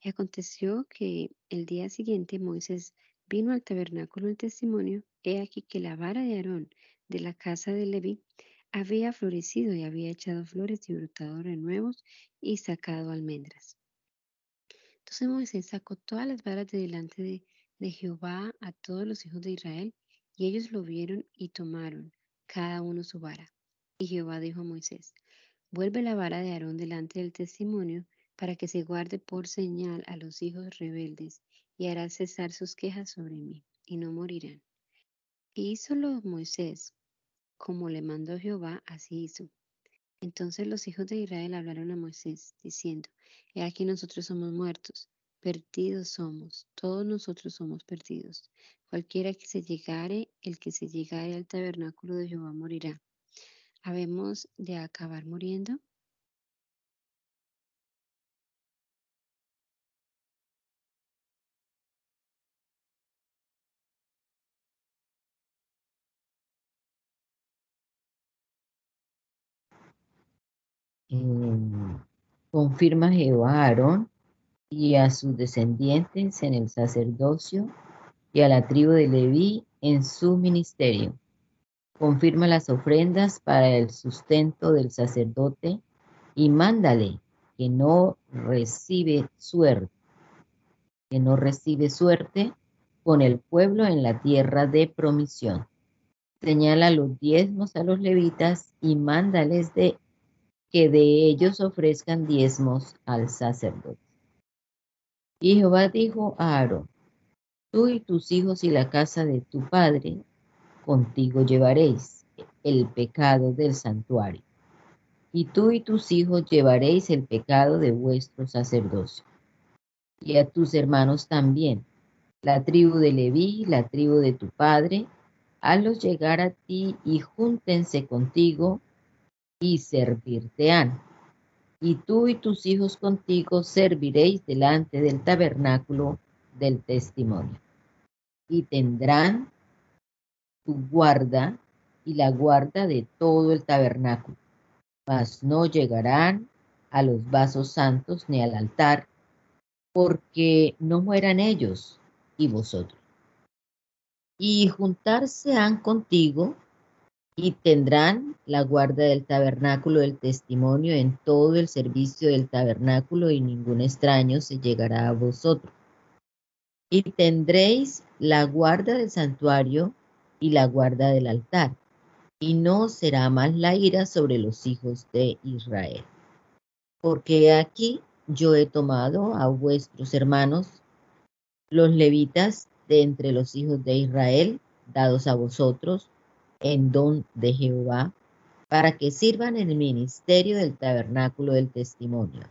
Y aconteció que el día siguiente Moisés vino al tabernáculo del testimonio, he aquí que la vara de Aarón de la casa de Leví había florecido y había echado flores y brotado renuevos y sacado almendras. Entonces Moisés sacó todas las varas de delante de, de Jehová a todos los hijos de Israel, y ellos lo vieron y tomaron cada uno su vara. Y Jehová dijo a Moisés, Vuelve la vara de Aarón delante del testimonio, para que se guarde por señal a los hijos rebeldes, y hará cesar sus quejas sobre mí, y no morirán. hízolo Moisés, como le mandó Jehová, así hizo. Entonces los hijos de Israel hablaron a Moisés, diciendo, He aquí nosotros somos muertos, perdidos somos, todos nosotros somos perdidos. Cualquiera que se llegare, el que se llegare al tabernáculo de Jehová morirá. ¿Habemos de acabar muriendo? Eh, confirma Jehová a Aarón y a sus descendientes en el sacerdocio y a la tribu de Leví en su ministerio. Confirma las ofrendas para el sustento del sacerdote y mándale que no recibe suerte, que no recibe suerte con el pueblo en la tierra de promisión. Señala los diezmos a los levitas y mándales de que de ellos ofrezcan diezmos al sacerdote. Y Jehová dijo a Aarón, tú y tus hijos y la casa de tu padre, contigo llevaréis el pecado del santuario. Y tú y tus hijos llevaréis el pecado de vuestro sacerdocio. Y a tus hermanos también, la tribu de Leví, la tribu de tu padre, hazlos llegar a ti y júntense contigo y servirte han. Y tú y tus hijos contigo serviréis delante del tabernáculo del testimonio. Y tendrán tu guarda y la guarda de todo el tabernáculo, mas no llegarán a los vasos santos ni al altar, porque no mueran ellos y vosotros. Y juntarse han contigo y tendrán la guarda del tabernáculo del testimonio en todo el servicio del tabernáculo y ningún extraño se llegará a vosotros. Y tendréis la guarda del santuario y la guarda del altar, y no será más la ira sobre los hijos de Israel. Porque aquí yo he tomado a vuestros hermanos, los levitas, de entre los hijos de Israel, dados a vosotros, en don de Jehová, para que sirvan en el ministerio del tabernáculo del testimonio.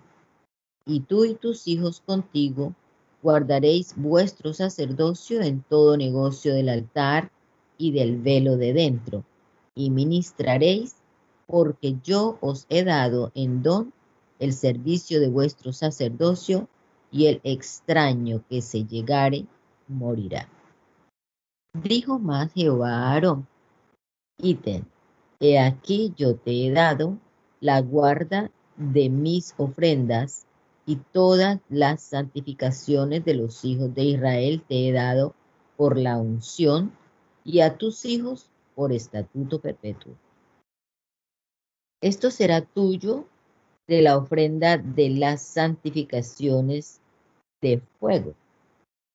Y tú y tus hijos contigo guardaréis vuestro sacerdocio en todo negocio del altar y del velo de dentro, y ministraréis, porque yo os he dado en don el servicio de vuestro sacerdocio, y el extraño que se llegare morirá. Dijo más Jehová a Aarón, ítem. He aquí yo te he dado la guarda de mis ofrendas y todas las santificaciones de los hijos de Israel te he dado por la unción y a tus hijos por estatuto perpetuo. Esto será tuyo de la ofrenda de las santificaciones de fuego.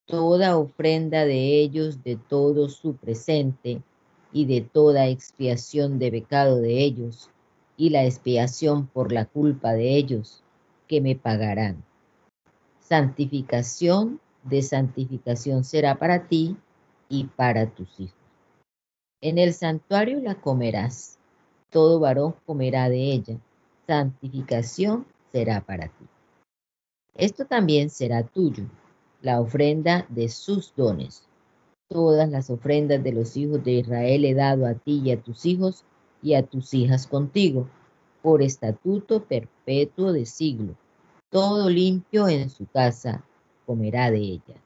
Toda ofrenda de ellos de todo su presente y de toda expiación de pecado de ellos, y la expiación por la culpa de ellos, que me pagarán. Santificación de santificación será para ti y para tus hijos. En el santuario la comerás, todo varón comerá de ella, santificación será para ti. Esto también será tuyo, la ofrenda de sus dones, Todas las ofrendas de los hijos de Israel he dado a ti y a tus hijos y a tus hijas contigo, por estatuto perpetuo de siglo. Todo limpio en su casa comerá de ellas.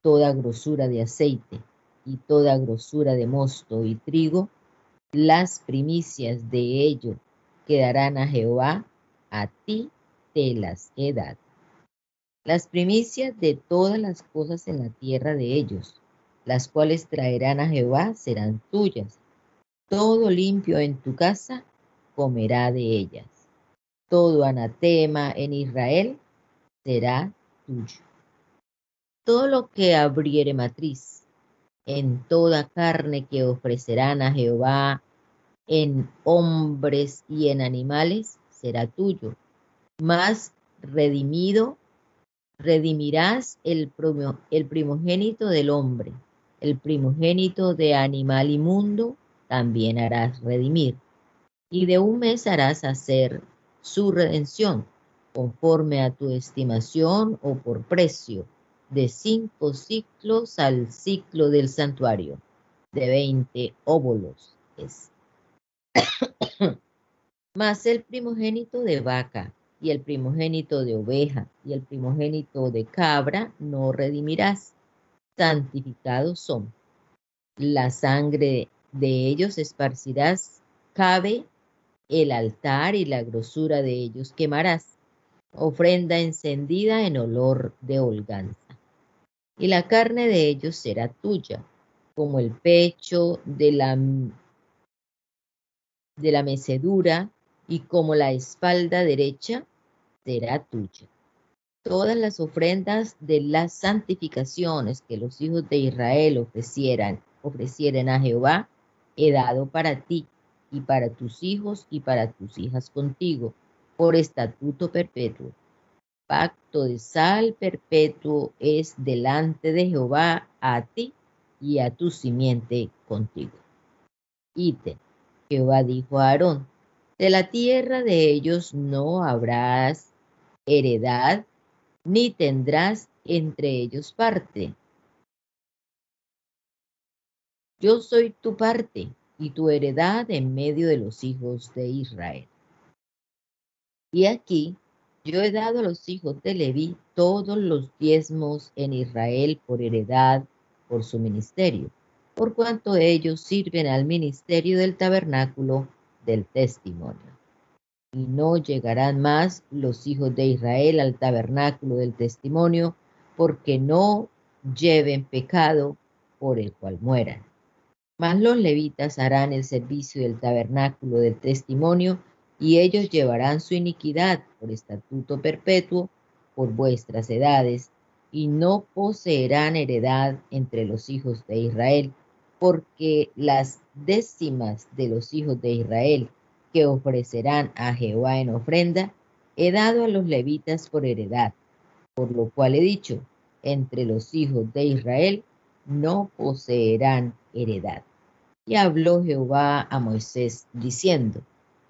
Toda grosura de aceite y toda grosura de mosto y trigo, las primicias de ello quedarán a Jehová, a ti te las he dado. Las primicias de todas las cosas en la tierra de ellos, las cuales traerán a Jehová serán tuyas. Todo limpio en tu casa comerá de ellas. Todo anatema en Israel será tuyo. Todo lo que abriere matriz en toda carne que ofrecerán a Jehová en hombres y en animales será tuyo. Más redimido, redimirás el, primogénito del hombre. El primogénito de animal inmundo también harás redimir, y de un mes harás hacer su redención, conforme a tu estimación o por precio, de cinco ciclos al ciclo del santuario, de veinte óbolos es. Mas el primogénito de vaca y el primogénito de oveja y el primogénito de cabra no redimirás, santificados son. La sangre de ellos esparcirás, cabe el altar y la grosura de ellos quemarás, ofrenda encendida en olor de holganza. Y la carne de ellos será tuya, como el pecho de la, de la mecedura y como la espalda derecha será tuya. Todas las ofrendas de las santificaciones que los hijos de Israel ofrecieran, ofrecieren a Jehová, he dado para ti y para tus hijos y para tus hijas contigo, por estatuto perpetuo. Pacto de sal perpetuo es delante de Jehová a ti y a tu simiente contigo. Ítem. Jehová dijo a Aarón, de la tierra de ellos no habrás heredad, ni tendrás entre ellos parte. Yo soy tu parte y tu heredad en medio de los hijos de Israel. Y aquí yo he dado a los hijos de Leví todos los diezmos en Israel por heredad, por su ministerio, por cuanto ellos sirven al ministerio del tabernáculo del testimonio. Y no llegarán más los hijos de Israel al tabernáculo del testimonio, porque no lleven pecado por el cual mueran. Mas los levitas harán el servicio del tabernáculo del testimonio, y ellos llevarán su iniquidad por estatuto perpetuo por vuestras edades, y no poseerán heredad entre los hijos de Israel, porque las décimas de los hijos de Israel que ofrecerán a Jehová en ofrenda, he dado a los levitas por heredad, por lo cual he dicho, entre los hijos de Israel no poseerán heredad. Y habló Jehová a Moisés diciendo,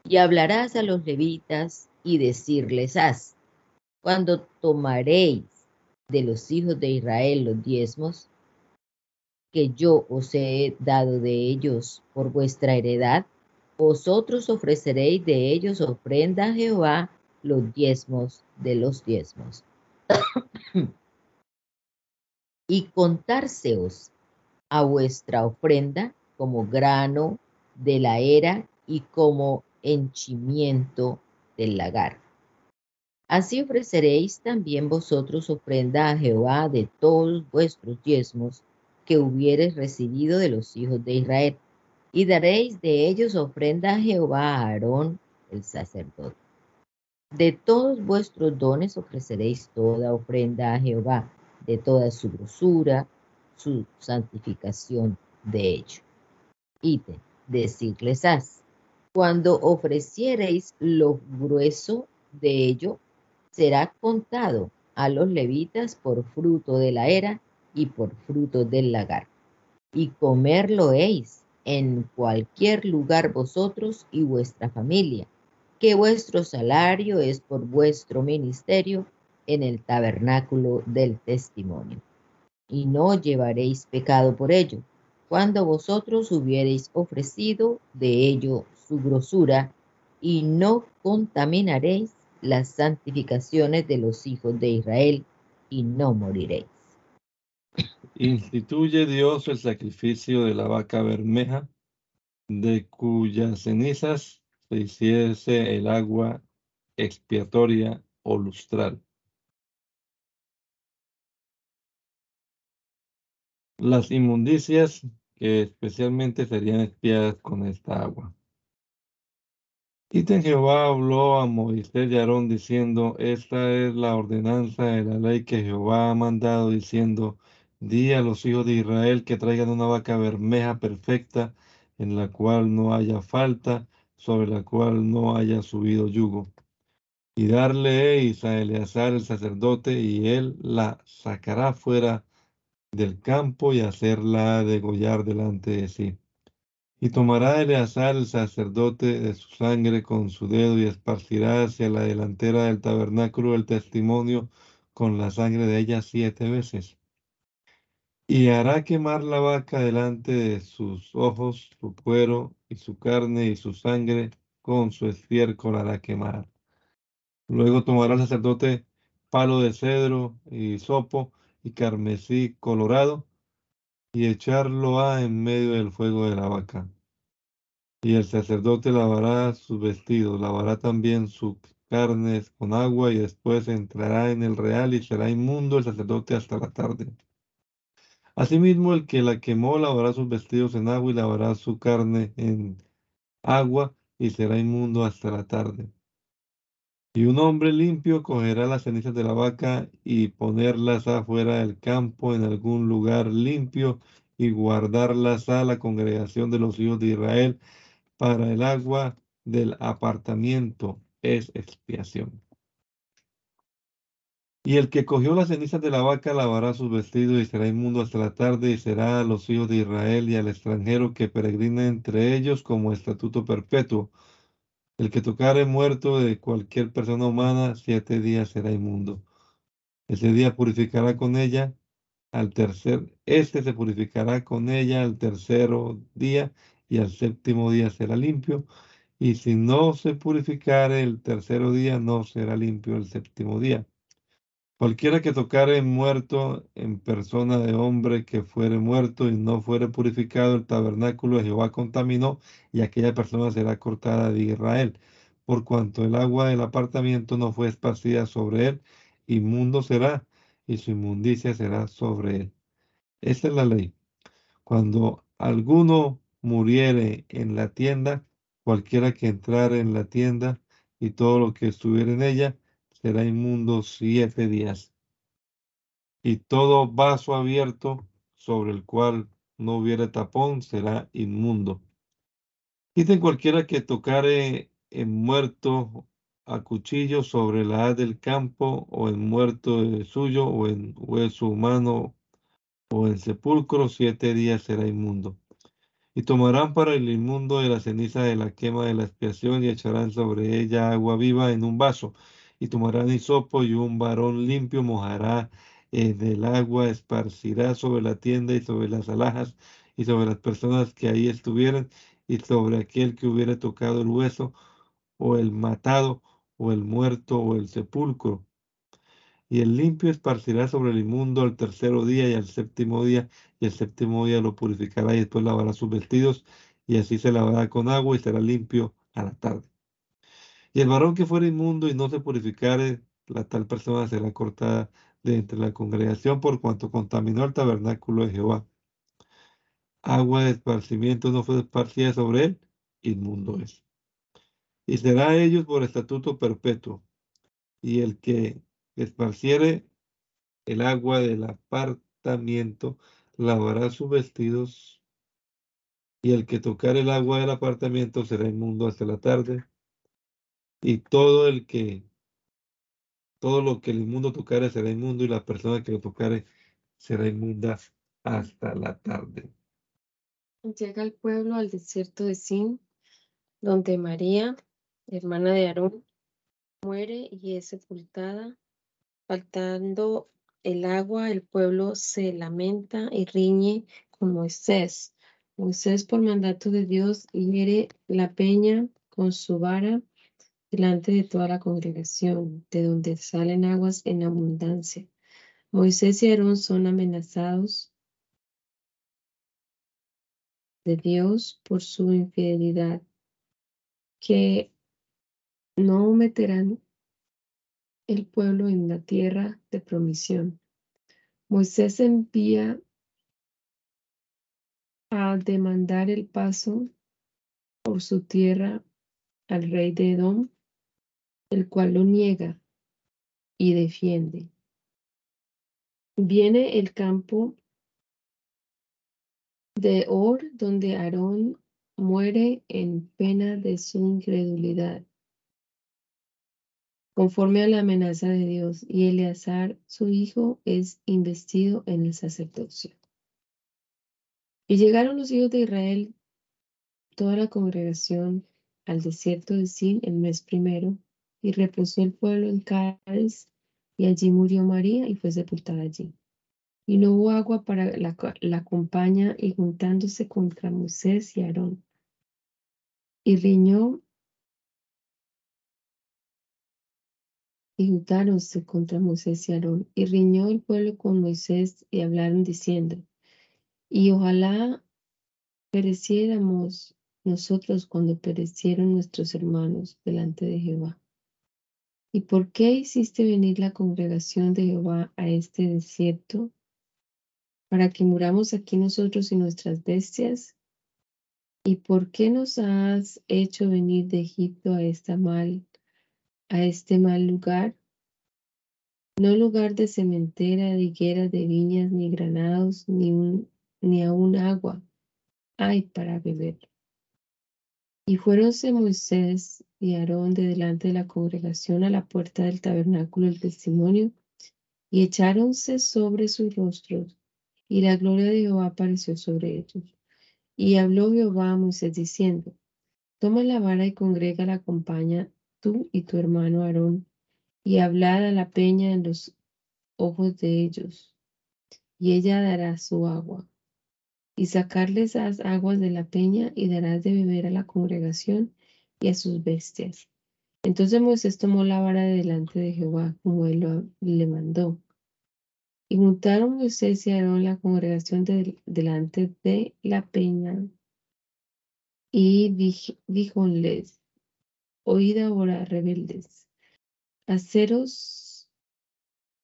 y hablarás a los levitas y decirles, haz, cuando tomaréis de los hijos de Israel los diezmos, que yo os he dado de ellos por vuestra heredad, vosotros ofreceréis de ellos ofrenda a Jehová los diezmos de los diezmos. y contárseos a vuestra ofrenda como grano de la era y como henchimiento del lagar. Así ofreceréis también vosotros ofrenda a Jehová de todos vuestros diezmos que hubieres recibido de los hijos de Israel, y daréis de ellos ofrenda a Jehová a Aarón, el sacerdote. De todos vuestros dones ofreceréis toda ofrenda a Jehová, de toda su grosura, su santificación de ello. Y decirles haz, cuando ofreciereis lo grueso de ello, será contado a los levitas por fruto de la era y por fruto del lagar. Y comerlo heis en cualquier lugar vosotros y vuestra familia, que vuestro salario es por vuestro ministerio en el tabernáculo del testimonio. Y no llevaréis pecado por ello, cuando vosotros hubiereis ofrecido de ello su grosura, y no contaminaréis las santificaciones de los hijos de Israel, y no moriréis. Instituye Dios el sacrificio de la vaca bermeja, de cuyas cenizas se hiciese el agua expiatoria o lustral. Las inmundicias que especialmente serían expiadas con esta agua. Ítem Jehová habló a Moisés y Aarón diciendo, esta es la ordenanza de la ley que Jehová ha mandado diciendo, Di a los hijos de Israel que traigan una vaca bermeja perfecta, en la cual no haya falta, sobre la cual no haya subido yugo. Y darle a Eleazar el sacerdote, y él la sacará fuera del campo y hacerla degollar delante de sí. Y tomará Eleazar el sacerdote de su sangre con su dedo y esparcirá hacia la delantera del tabernáculo el testimonio con la sangre de ella siete veces. Y hará quemar la vaca delante de sus ojos, su cuero y su carne y su sangre con su estiércol hará quemar. Luego tomará el sacerdote palo de cedro y sopo y carmesí colorado y echarlo a en medio del fuego de la vaca. Y el sacerdote lavará sus vestidos, lavará también sus carnes con agua y después entrará en el real y será inmundo el sacerdote hasta la tarde. Asimismo, el que la quemó lavará sus vestidos en agua y lavará su carne en agua y será inmundo hasta la tarde. Y un hombre limpio cogerá las cenizas de la vaca y ponerlas afuera del campo en algún lugar limpio y guardarlas a la congregación de los hijos de Israel para el agua del apartamiento es expiación. Y el que cogió las cenizas de la vaca lavará sus vestidos y será inmundo hasta la tarde y será a los hijos de Israel y al extranjero que peregrine entre ellos como estatuto perpetuo. El que tocare muerto de cualquier persona humana siete días será inmundo. Ese día purificará con ella al tercer, este se purificará con ella al tercero día y al séptimo día será limpio. Y si no se purificare el tercero día, no será limpio el séptimo día. Cualquiera que tocare muerto en persona de hombre que fuere muerto y no fuere purificado, el tabernáculo de Jehová contaminó y aquella persona será cortada de Israel. Por cuanto el agua del apartamiento no fue esparcida sobre él, inmundo será y su inmundicia será sobre él. Esta es la ley. Cuando alguno muriere en la tienda, cualquiera que entrare en la tienda y todo lo que estuviera en ella, será inmundo siete días. Y todo vaso abierto sobre el cual no hubiere tapón será inmundo. Quiten cualquiera que tocare en muerto a cuchillo sobre la haz del campo o en muerto suyo o en hueso humano o en sepulcro, siete días será inmundo. Y tomarán para el inmundo de la ceniza de la quema de la expiación y echarán sobre ella agua viva en un vaso y tomarán hisopo y un varón limpio mojará en el agua, esparcirá sobre la tienda y sobre las alhajas y sobre las personas que ahí estuvieran y sobre aquel que hubiera tocado el hueso o el matado o el muerto o el sepulcro. Y el limpio esparcirá sobre el inmundo al tercero día y al séptimo día, y el séptimo día lo purificará y después lavará sus vestidos, y así se lavará con agua y será limpio a la tarde. Y el varón que fuera inmundo y no se purificare, la tal persona será cortada de entre la congregación por cuanto contaminó el tabernáculo de Jehová. Agua de esparcimiento no fue esparcida sobre él, inmundo es. Y será ellos por estatuto perpetuo. Y el que esparciere el agua del apartamiento lavará sus vestidos. Y el que tocar el agua del apartamiento será inmundo hasta la tarde y todo el que, todo lo que el inmundo tocare será inmundo y la persona que lo tocare será inmunda hasta la tarde. Llega el pueblo al desierto de Sin, donde María, hermana de Aarón, muere y es sepultada. Faltando el agua, el pueblo se lamenta y riñe con Moisés. Moisés, por mandato de Dios, hiere la peña con su vara delante de toda la congregación, de donde salen aguas en abundancia. Moisés y Aarón son amenazados de Dios por su infidelidad, que no meterán el pueblo en la tierra de promisión. Moisés envía a demandar el paso por su tierra al rey de Edom el cual lo niega y defiende. Viene el campo de Or, donde Aarón muere en pena de su incredulidad. conforme a la amenaza de Dios, y Eleazar, su hijo, es investido en el sacerdocio. Y llegaron los hijos de Israel, toda la congregación, al desierto de Sin el mes primero, y reposó el pueblo en Cádiz, y allí murió María y fue sepultada allí. Y no hubo agua para la, la compañía, y juntándose contra Moisés y Aarón. Y riñó y juntáronse contra Moisés y Aarón. Y riñó el pueblo con Moisés y hablaron diciendo, y ojalá pereciéramos nosotros cuando perecieron nuestros hermanos delante de Jehová. ¿Y por qué hiciste venir la congregación de Jehová a este desierto? ¿Para que muramos aquí nosotros y nuestras bestias? ¿Y por qué nos has hecho venir de Egipto a esta mal, a este mal lugar? No lugar de cementera, de higueras, de viñas, ni granados, ni, ni aun agua hay para beber. Y fuéronse Moisés y Aarón de delante de la congregación a la puerta del tabernáculo del testimonio, y echáronse sobre sus rostros, y la gloria de Jehová apareció sobre ellos. Y habló Jehová a Moisés diciendo, Toma la vara y congrega la compañía, tú y tu hermano Aarón, y hablad a la peña en los ojos de ellos, y ella dará su agua y sacarles las aguas de la peña y darás de beber a la congregación y a sus bestias. Entonces Moisés tomó la vara delante de Jehová, como él le mandó. Y juntaron Moisés y Aarón la congregación delante de la peña. Y díjonles, oíd ahora, rebeldes, haceros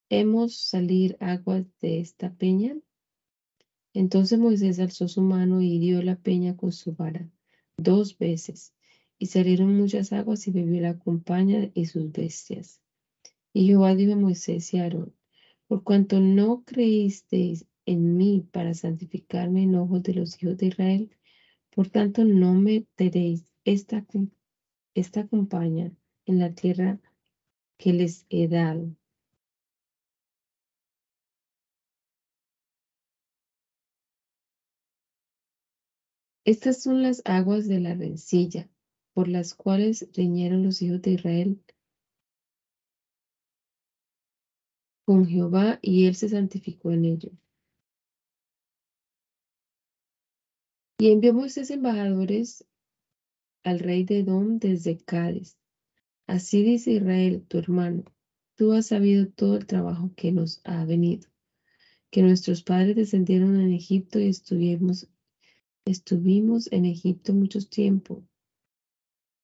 hemos salir aguas de esta peña. Entonces Moisés alzó su mano y hirió la peña con su vara dos veces, y salieron muchas aguas y bebió la compañía y sus bestias. Y Jehová dijo a Moisés y a Aarón, por cuanto no creísteis en mí para santificarme en ojos de los hijos de Israel, por tanto no meteréis esta, esta compañía en la tierra que les he dado Estas son las aguas de la rencilla, por las cuales riñeron los hijos de Israel con Jehová, y él se santificó en ello. Y envió Moisés embajadores al rey de Edom desde Cádiz. Así dice Israel, tu hermano, tú has sabido todo el trabajo que nos ha venido, que nuestros padres descendieron en Egipto y estuvimos Estuvimos en Egipto muchos tiempo,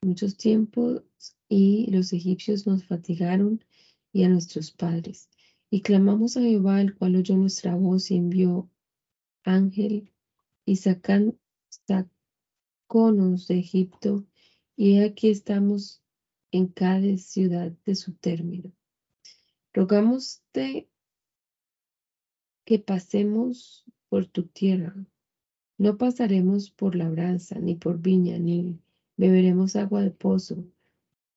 muchos tiempos, y los egipcios nos fatigaron y a nuestros padres. Y clamamos a Jehová, el cual oyó nuestra voz y envió ángel y sacan, sacónos de Egipto, y aquí estamos en cada ciudad de su término. Rogamos que pasemos por tu tierra no pasaremos por labranza, ni por viña, ni beberemos agua de pozo,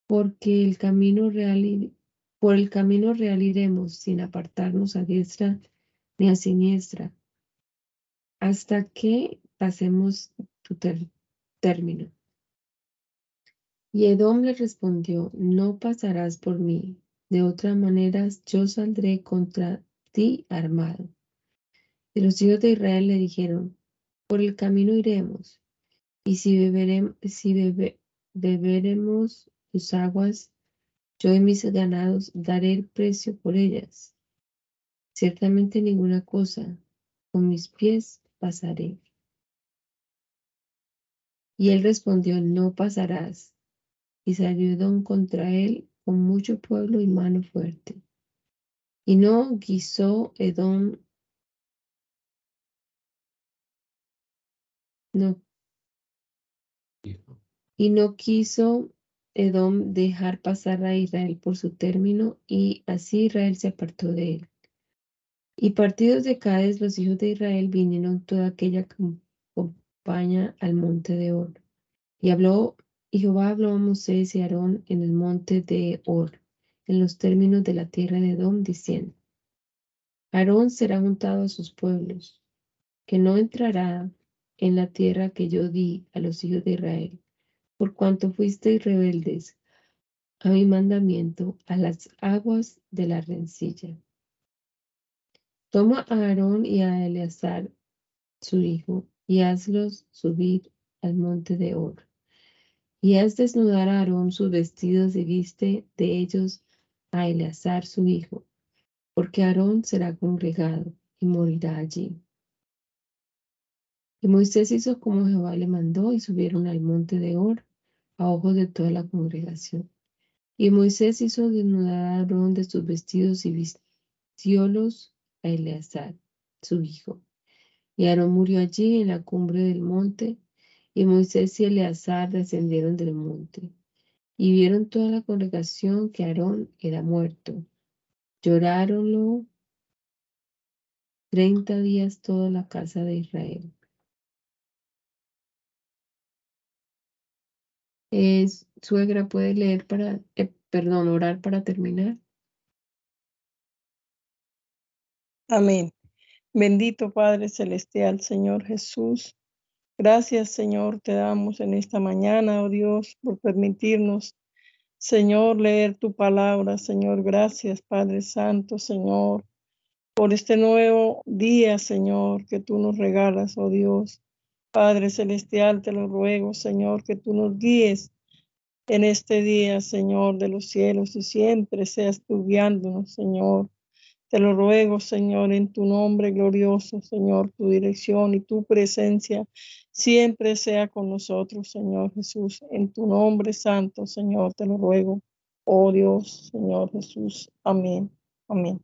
porque el camino real, por el camino real iremos sin apartarnos a diestra ni a siniestra, hasta que pasemos tu término. Y Edom le respondió, no pasarás por mí, de otra manera yo saldré contra ti armado. Y los hijos de Israel le dijeron, por el camino iremos, y si, beberemos, si beberemos tus aguas, yo y mis ganados daré el precio por ellas. Ciertamente ninguna cosa, con mis pies pasaré. Y él respondió, no pasarás. Y salió Edom contra él con mucho pueblo y mano fuerte. Y no guisó Edom No. Y no quiso Edom dejar pasar a Israel por su término, y así Israel se apartó de él. Y partidos de Cádiz, los hijos de Israel vinieron toda aquella compañía al monte de Or. Y habló, y Jehová habló a Moisés y Aarón en el monte de Or, en los términos de la tierra de Edom, diciendo, Aarón será juntado a sus pueblos, que no entrará en la tierra que yo di a los hijos de Israel, por cuanto fuisteis rebeldes a mi mandamiento, a las aguas de la rencilla. Toma a Aarón y a Eleazar, su hijo, y hazlos subir al monte de Or. Y haz desnudar a Aarón sus vestidos y viste de ellos a Eleazar su hijo, porque Aarón será congregado y morirá allí. Y Moisés hizo como Jehová le mandó y subieron al monte de Or a ojos de toda la congregación. Y Moisés hizo desnudar a Aarón de sus vestidos y vistiólos a Eleazar, su hijo. Y Aarón murió allí en la cumbre del monte, y Moisés y Eleazar descendieron del monte. Y vieron toda la congregación que Aarón era muerto. Lloráronlo treinta días toda la casa de Israel. Es, suegra, ¿puede leer para, eh, perdón, orar para terminar? Amén. Bendito Padre Celestial, Señor Jesús. Gracias, Señor, te damos en esta mañana, oh Dios, por permitirnos, Señor, leer tu palabra. Señor, gracias, Padre Santo, Señor, por este nuevo día, Señor, que tú nos regalas, oh Dios. Padre Celestial, te lo ruego, Señor, que tú nos guíes en este día, Señor, de los cielos y siempre seas tú guiándonos, Señor. Te lo ruego, Señor, en tu nombre glorioso, Señor, tu dirección y tu presencia siempre sea con nosotros, Señor Jesús. En tu nombre santo, Señor, te lo ruego. Oh Dios, Señor Jesús. Amén. Amén.